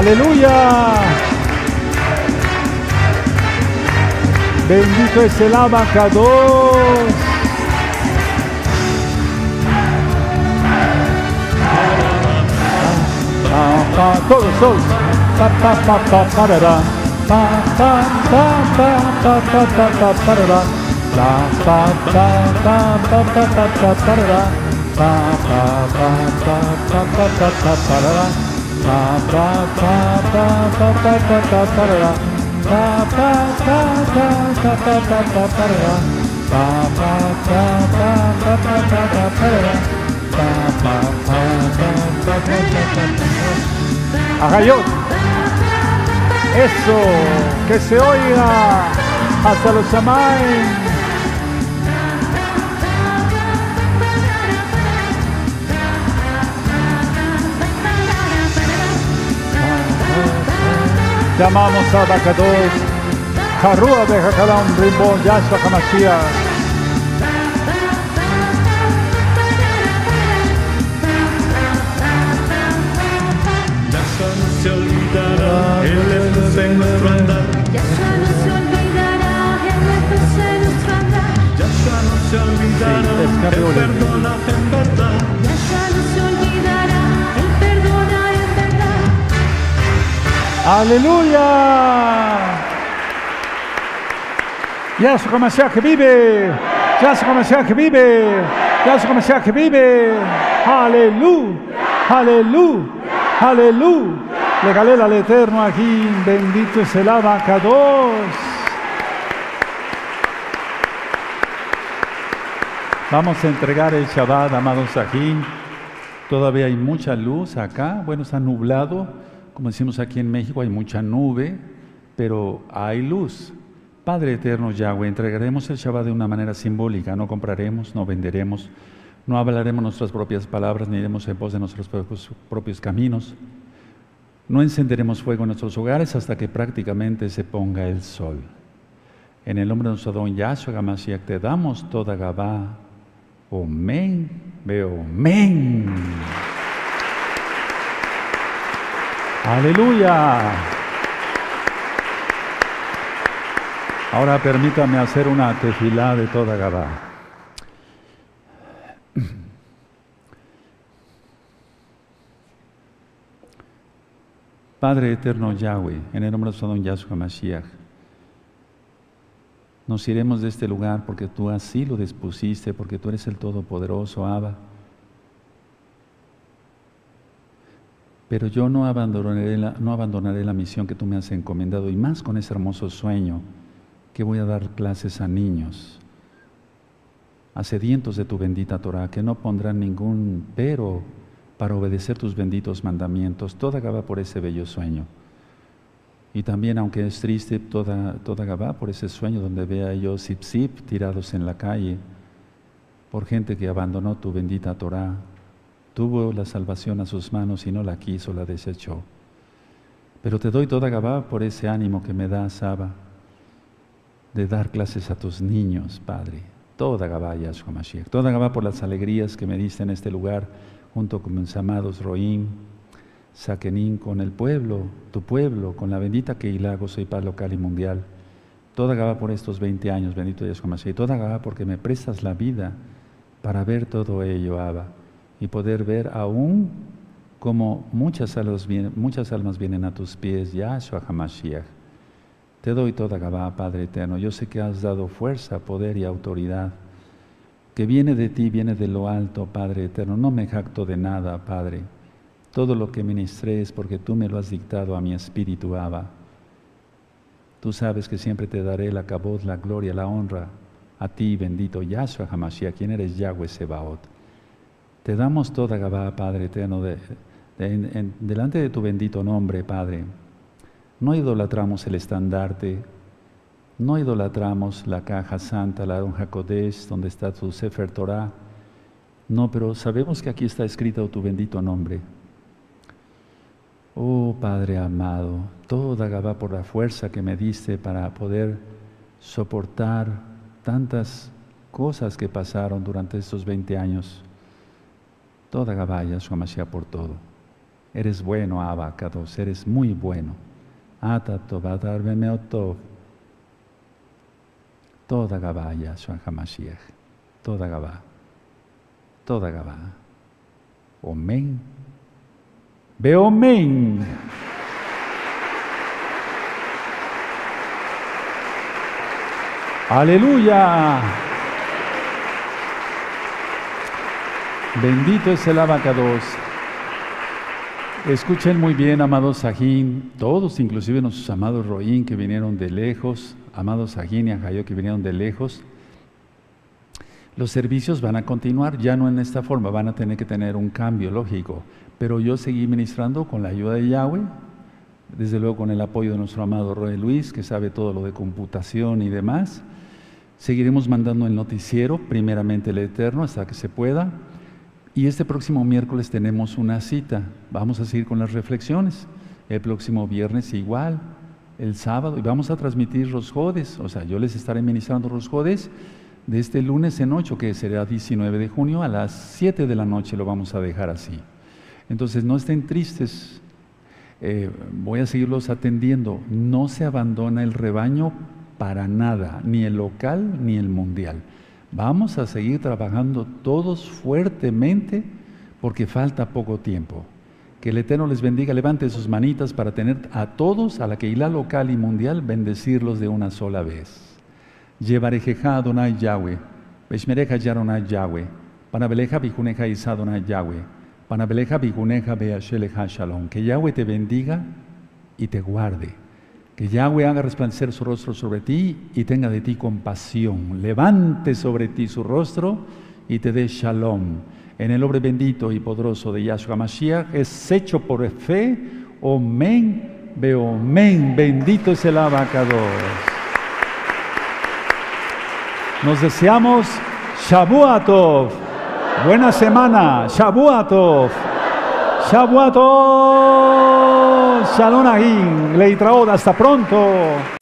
Aleluya. Bendito es el abacados. Todos. Pa, pa, pa, pa. Pa, pa, pa, pa, pa, pa, pa, pa. Pa, pa, pa, pa, pa, pa, pa, pa. Pa, pa, pa, pa, pa, pa, pa. Agayot. Eso, que se oiga hasta los amáis. Llamamos a Bacados, Jarúa de Jacalán, Rimbo, Yahshua Hamashiach. Yahshua no se olvidará, Él es en nuestro andar. Yahshua no se olvidará, Sí, es Él Gabriel. perdona en verdad. Aleluya. Yahshua que vive. Yahshua Hamashiach que vive. Yahshua Hamashiach que vive. Aleluya. Aleluya. Aleluya. Le galera al Eterno aquí. Bendito es el abacados. Vamos a entregar el Shabbat, amados aquí. Todavía hay mucha luz acá. Bueno, está nublado. Como decimos aquí en México, hay mucha nube, pero hay luz. Padre eterno Yahweh, entregaremos el Shabbat de una manera simbólica. No compraremos, no venderemos, no hablaremos nuestras propias palabras, ni iremos en pos de nuestros propios, caminos. No encenderemos fuego en nuestros hogares hasta que prácticamente se ponga el sol. En el nombre de nuestro don Yahshua Hamashiach te damos toda Gabá. Amén. Veo, amén. Aleluya. Ahora permítame hacer una tefilá de toda Gabá. Padre eterno Yahweh, en el nombre de don Yahshua Mashiach, nos iremos de este lugar porque tú así lo dispusiste, porque tú eres el Todopoderoso, Abba. Pero yo no abandonaré, la, misión que tú me has encomendado y más con ese hermoso sueño que voy a dar clases a niños, a sedientos de tu bendita Torah, que no pondrán ningún pero para obedecer tus benditos mandamientos. Toda Gabá por ese bello sueño. Y también, aunque es triste, toda, toda Gabá por ese sueño donde vea yo zip zip tirados en la calle, por gente que abandonó tu bendita Torah, tuvo la salvación a sus manos y no la quiso, la desechó. Pero te doy toda Gabá por ese ánimo que me da Saba de dar clases a tus niños, Padre. Toda Gabá, Yahshua Mashiach. Toda Gabá por las alegrías que me diste en este lugar, junto con mis amados Roim, Saquenín, con el pueblo, tu pueblo, con la bendita Keilah, gozo y paz local y mundial. Toda Gabá por estos 20 años, bendito Yahshua Mashiach. Toda Gabá porque me prestas la vida para ver todo ello, Abba y poder ver aún como muchas almas, vienen, a tus pies, Yahshua HaMashiach. Te doy toda Gabá, Padre eterno. Yo sé que has dado fuerza, poder y autoridad, que viene de ti, viene de lo alto, Padre eterno. No me jacto de nada, Padre. Todo lo que ministré es porque tú me lo has dictado a mi espíritu, Abba. Tú sabes que siempre te daré la cabot, la gloria, la honra a ti, bendito Yahshua HaMashiach, quien eres Yahweh Sebaot. Te damos toda Gabá, Padre eterno, delante de tu bendito nombre, Padre. No idolatramos el estandarte, no idolatramos la caja santa, la Don Kodesh, donde está tu Sefer Torah. No, pero sabemos que aquí está escrito tu bendito nombre. Oh Padre amado, toda Gabá por la fuerza que me diste para poder soportar tantas cosas que pasaron durante estos 20 años. Toda Gabaya, su por todo. Eres bueno, Abacados, eres muy bueno. Ata Tobadar Bemeotov. Toda Gabaya, su Hamashiach. Toda Gabá. Toda Gabá. Omen. Beomen. Aleluya. Bendito es el abacados. Escuchen muy bien, amados Sajín, todos, inclusive nuestros amados Roín que vinieron de lejos, amados Sajín y Ajayo que vinieron de lejos. Los servicios van a continuar, ya no en esta forma, van a tener que tener un cambio lógico. Pero yo seguí ministrando con la ayuda de Yahweh, desde luego con el apoyo de nuestro amado Roy Luis, que sabe todo lo de computación y demás. Seguiremos mandando el noticiero, primeramente el Eterno, hasta que se pueda. Y este próximo miércoles tenemos una cita. Vamos a seguir con las reflexiones. El próximo viernes igual. El sábado. Y vamos a transmitir Rosjodes. O sea, yo les estaré ministrando Rosjodes de este lunes en 8, que será 19 de junio, a las 7 de la noche lo vamos a dejar así. Entonces, no estén tristes. Eh, voy a seguirlos atendiendo. No se abandona el rebaño para nada, ni el local ni el mundial. Vamos a seguir trabajando todos fuertemente porque falta poco tiempo. Que el Eterno les bendiga, levante sus manitas para tener a todos, a la Keilah local y mundial, bendecirlos de una sola vez. Llevarejeja Adonai Yahweh, Beshmereja Yaronai Yahweh, Panabeleja Bijuneja Isa Adonai Yahweh, Panabeleja Bijuneja Beasheleja Shalom. Que Yahweh te bendiga y te guarde. Que Yahweh haga resplandecer su rostro sobre ti y tenga de ti compasión. Levante sobre ti su rostro y te dé shalom. En el nombre bendito y poderoso de Yahshua Mashiach es hecho por fe. Omen, veo, men. Bendito es el abacador. Nos deseamos Shabuatov. Buena semana. Shabuatov. Shabuatov. Shalom Ahim. Leitraod. Hasta pronto.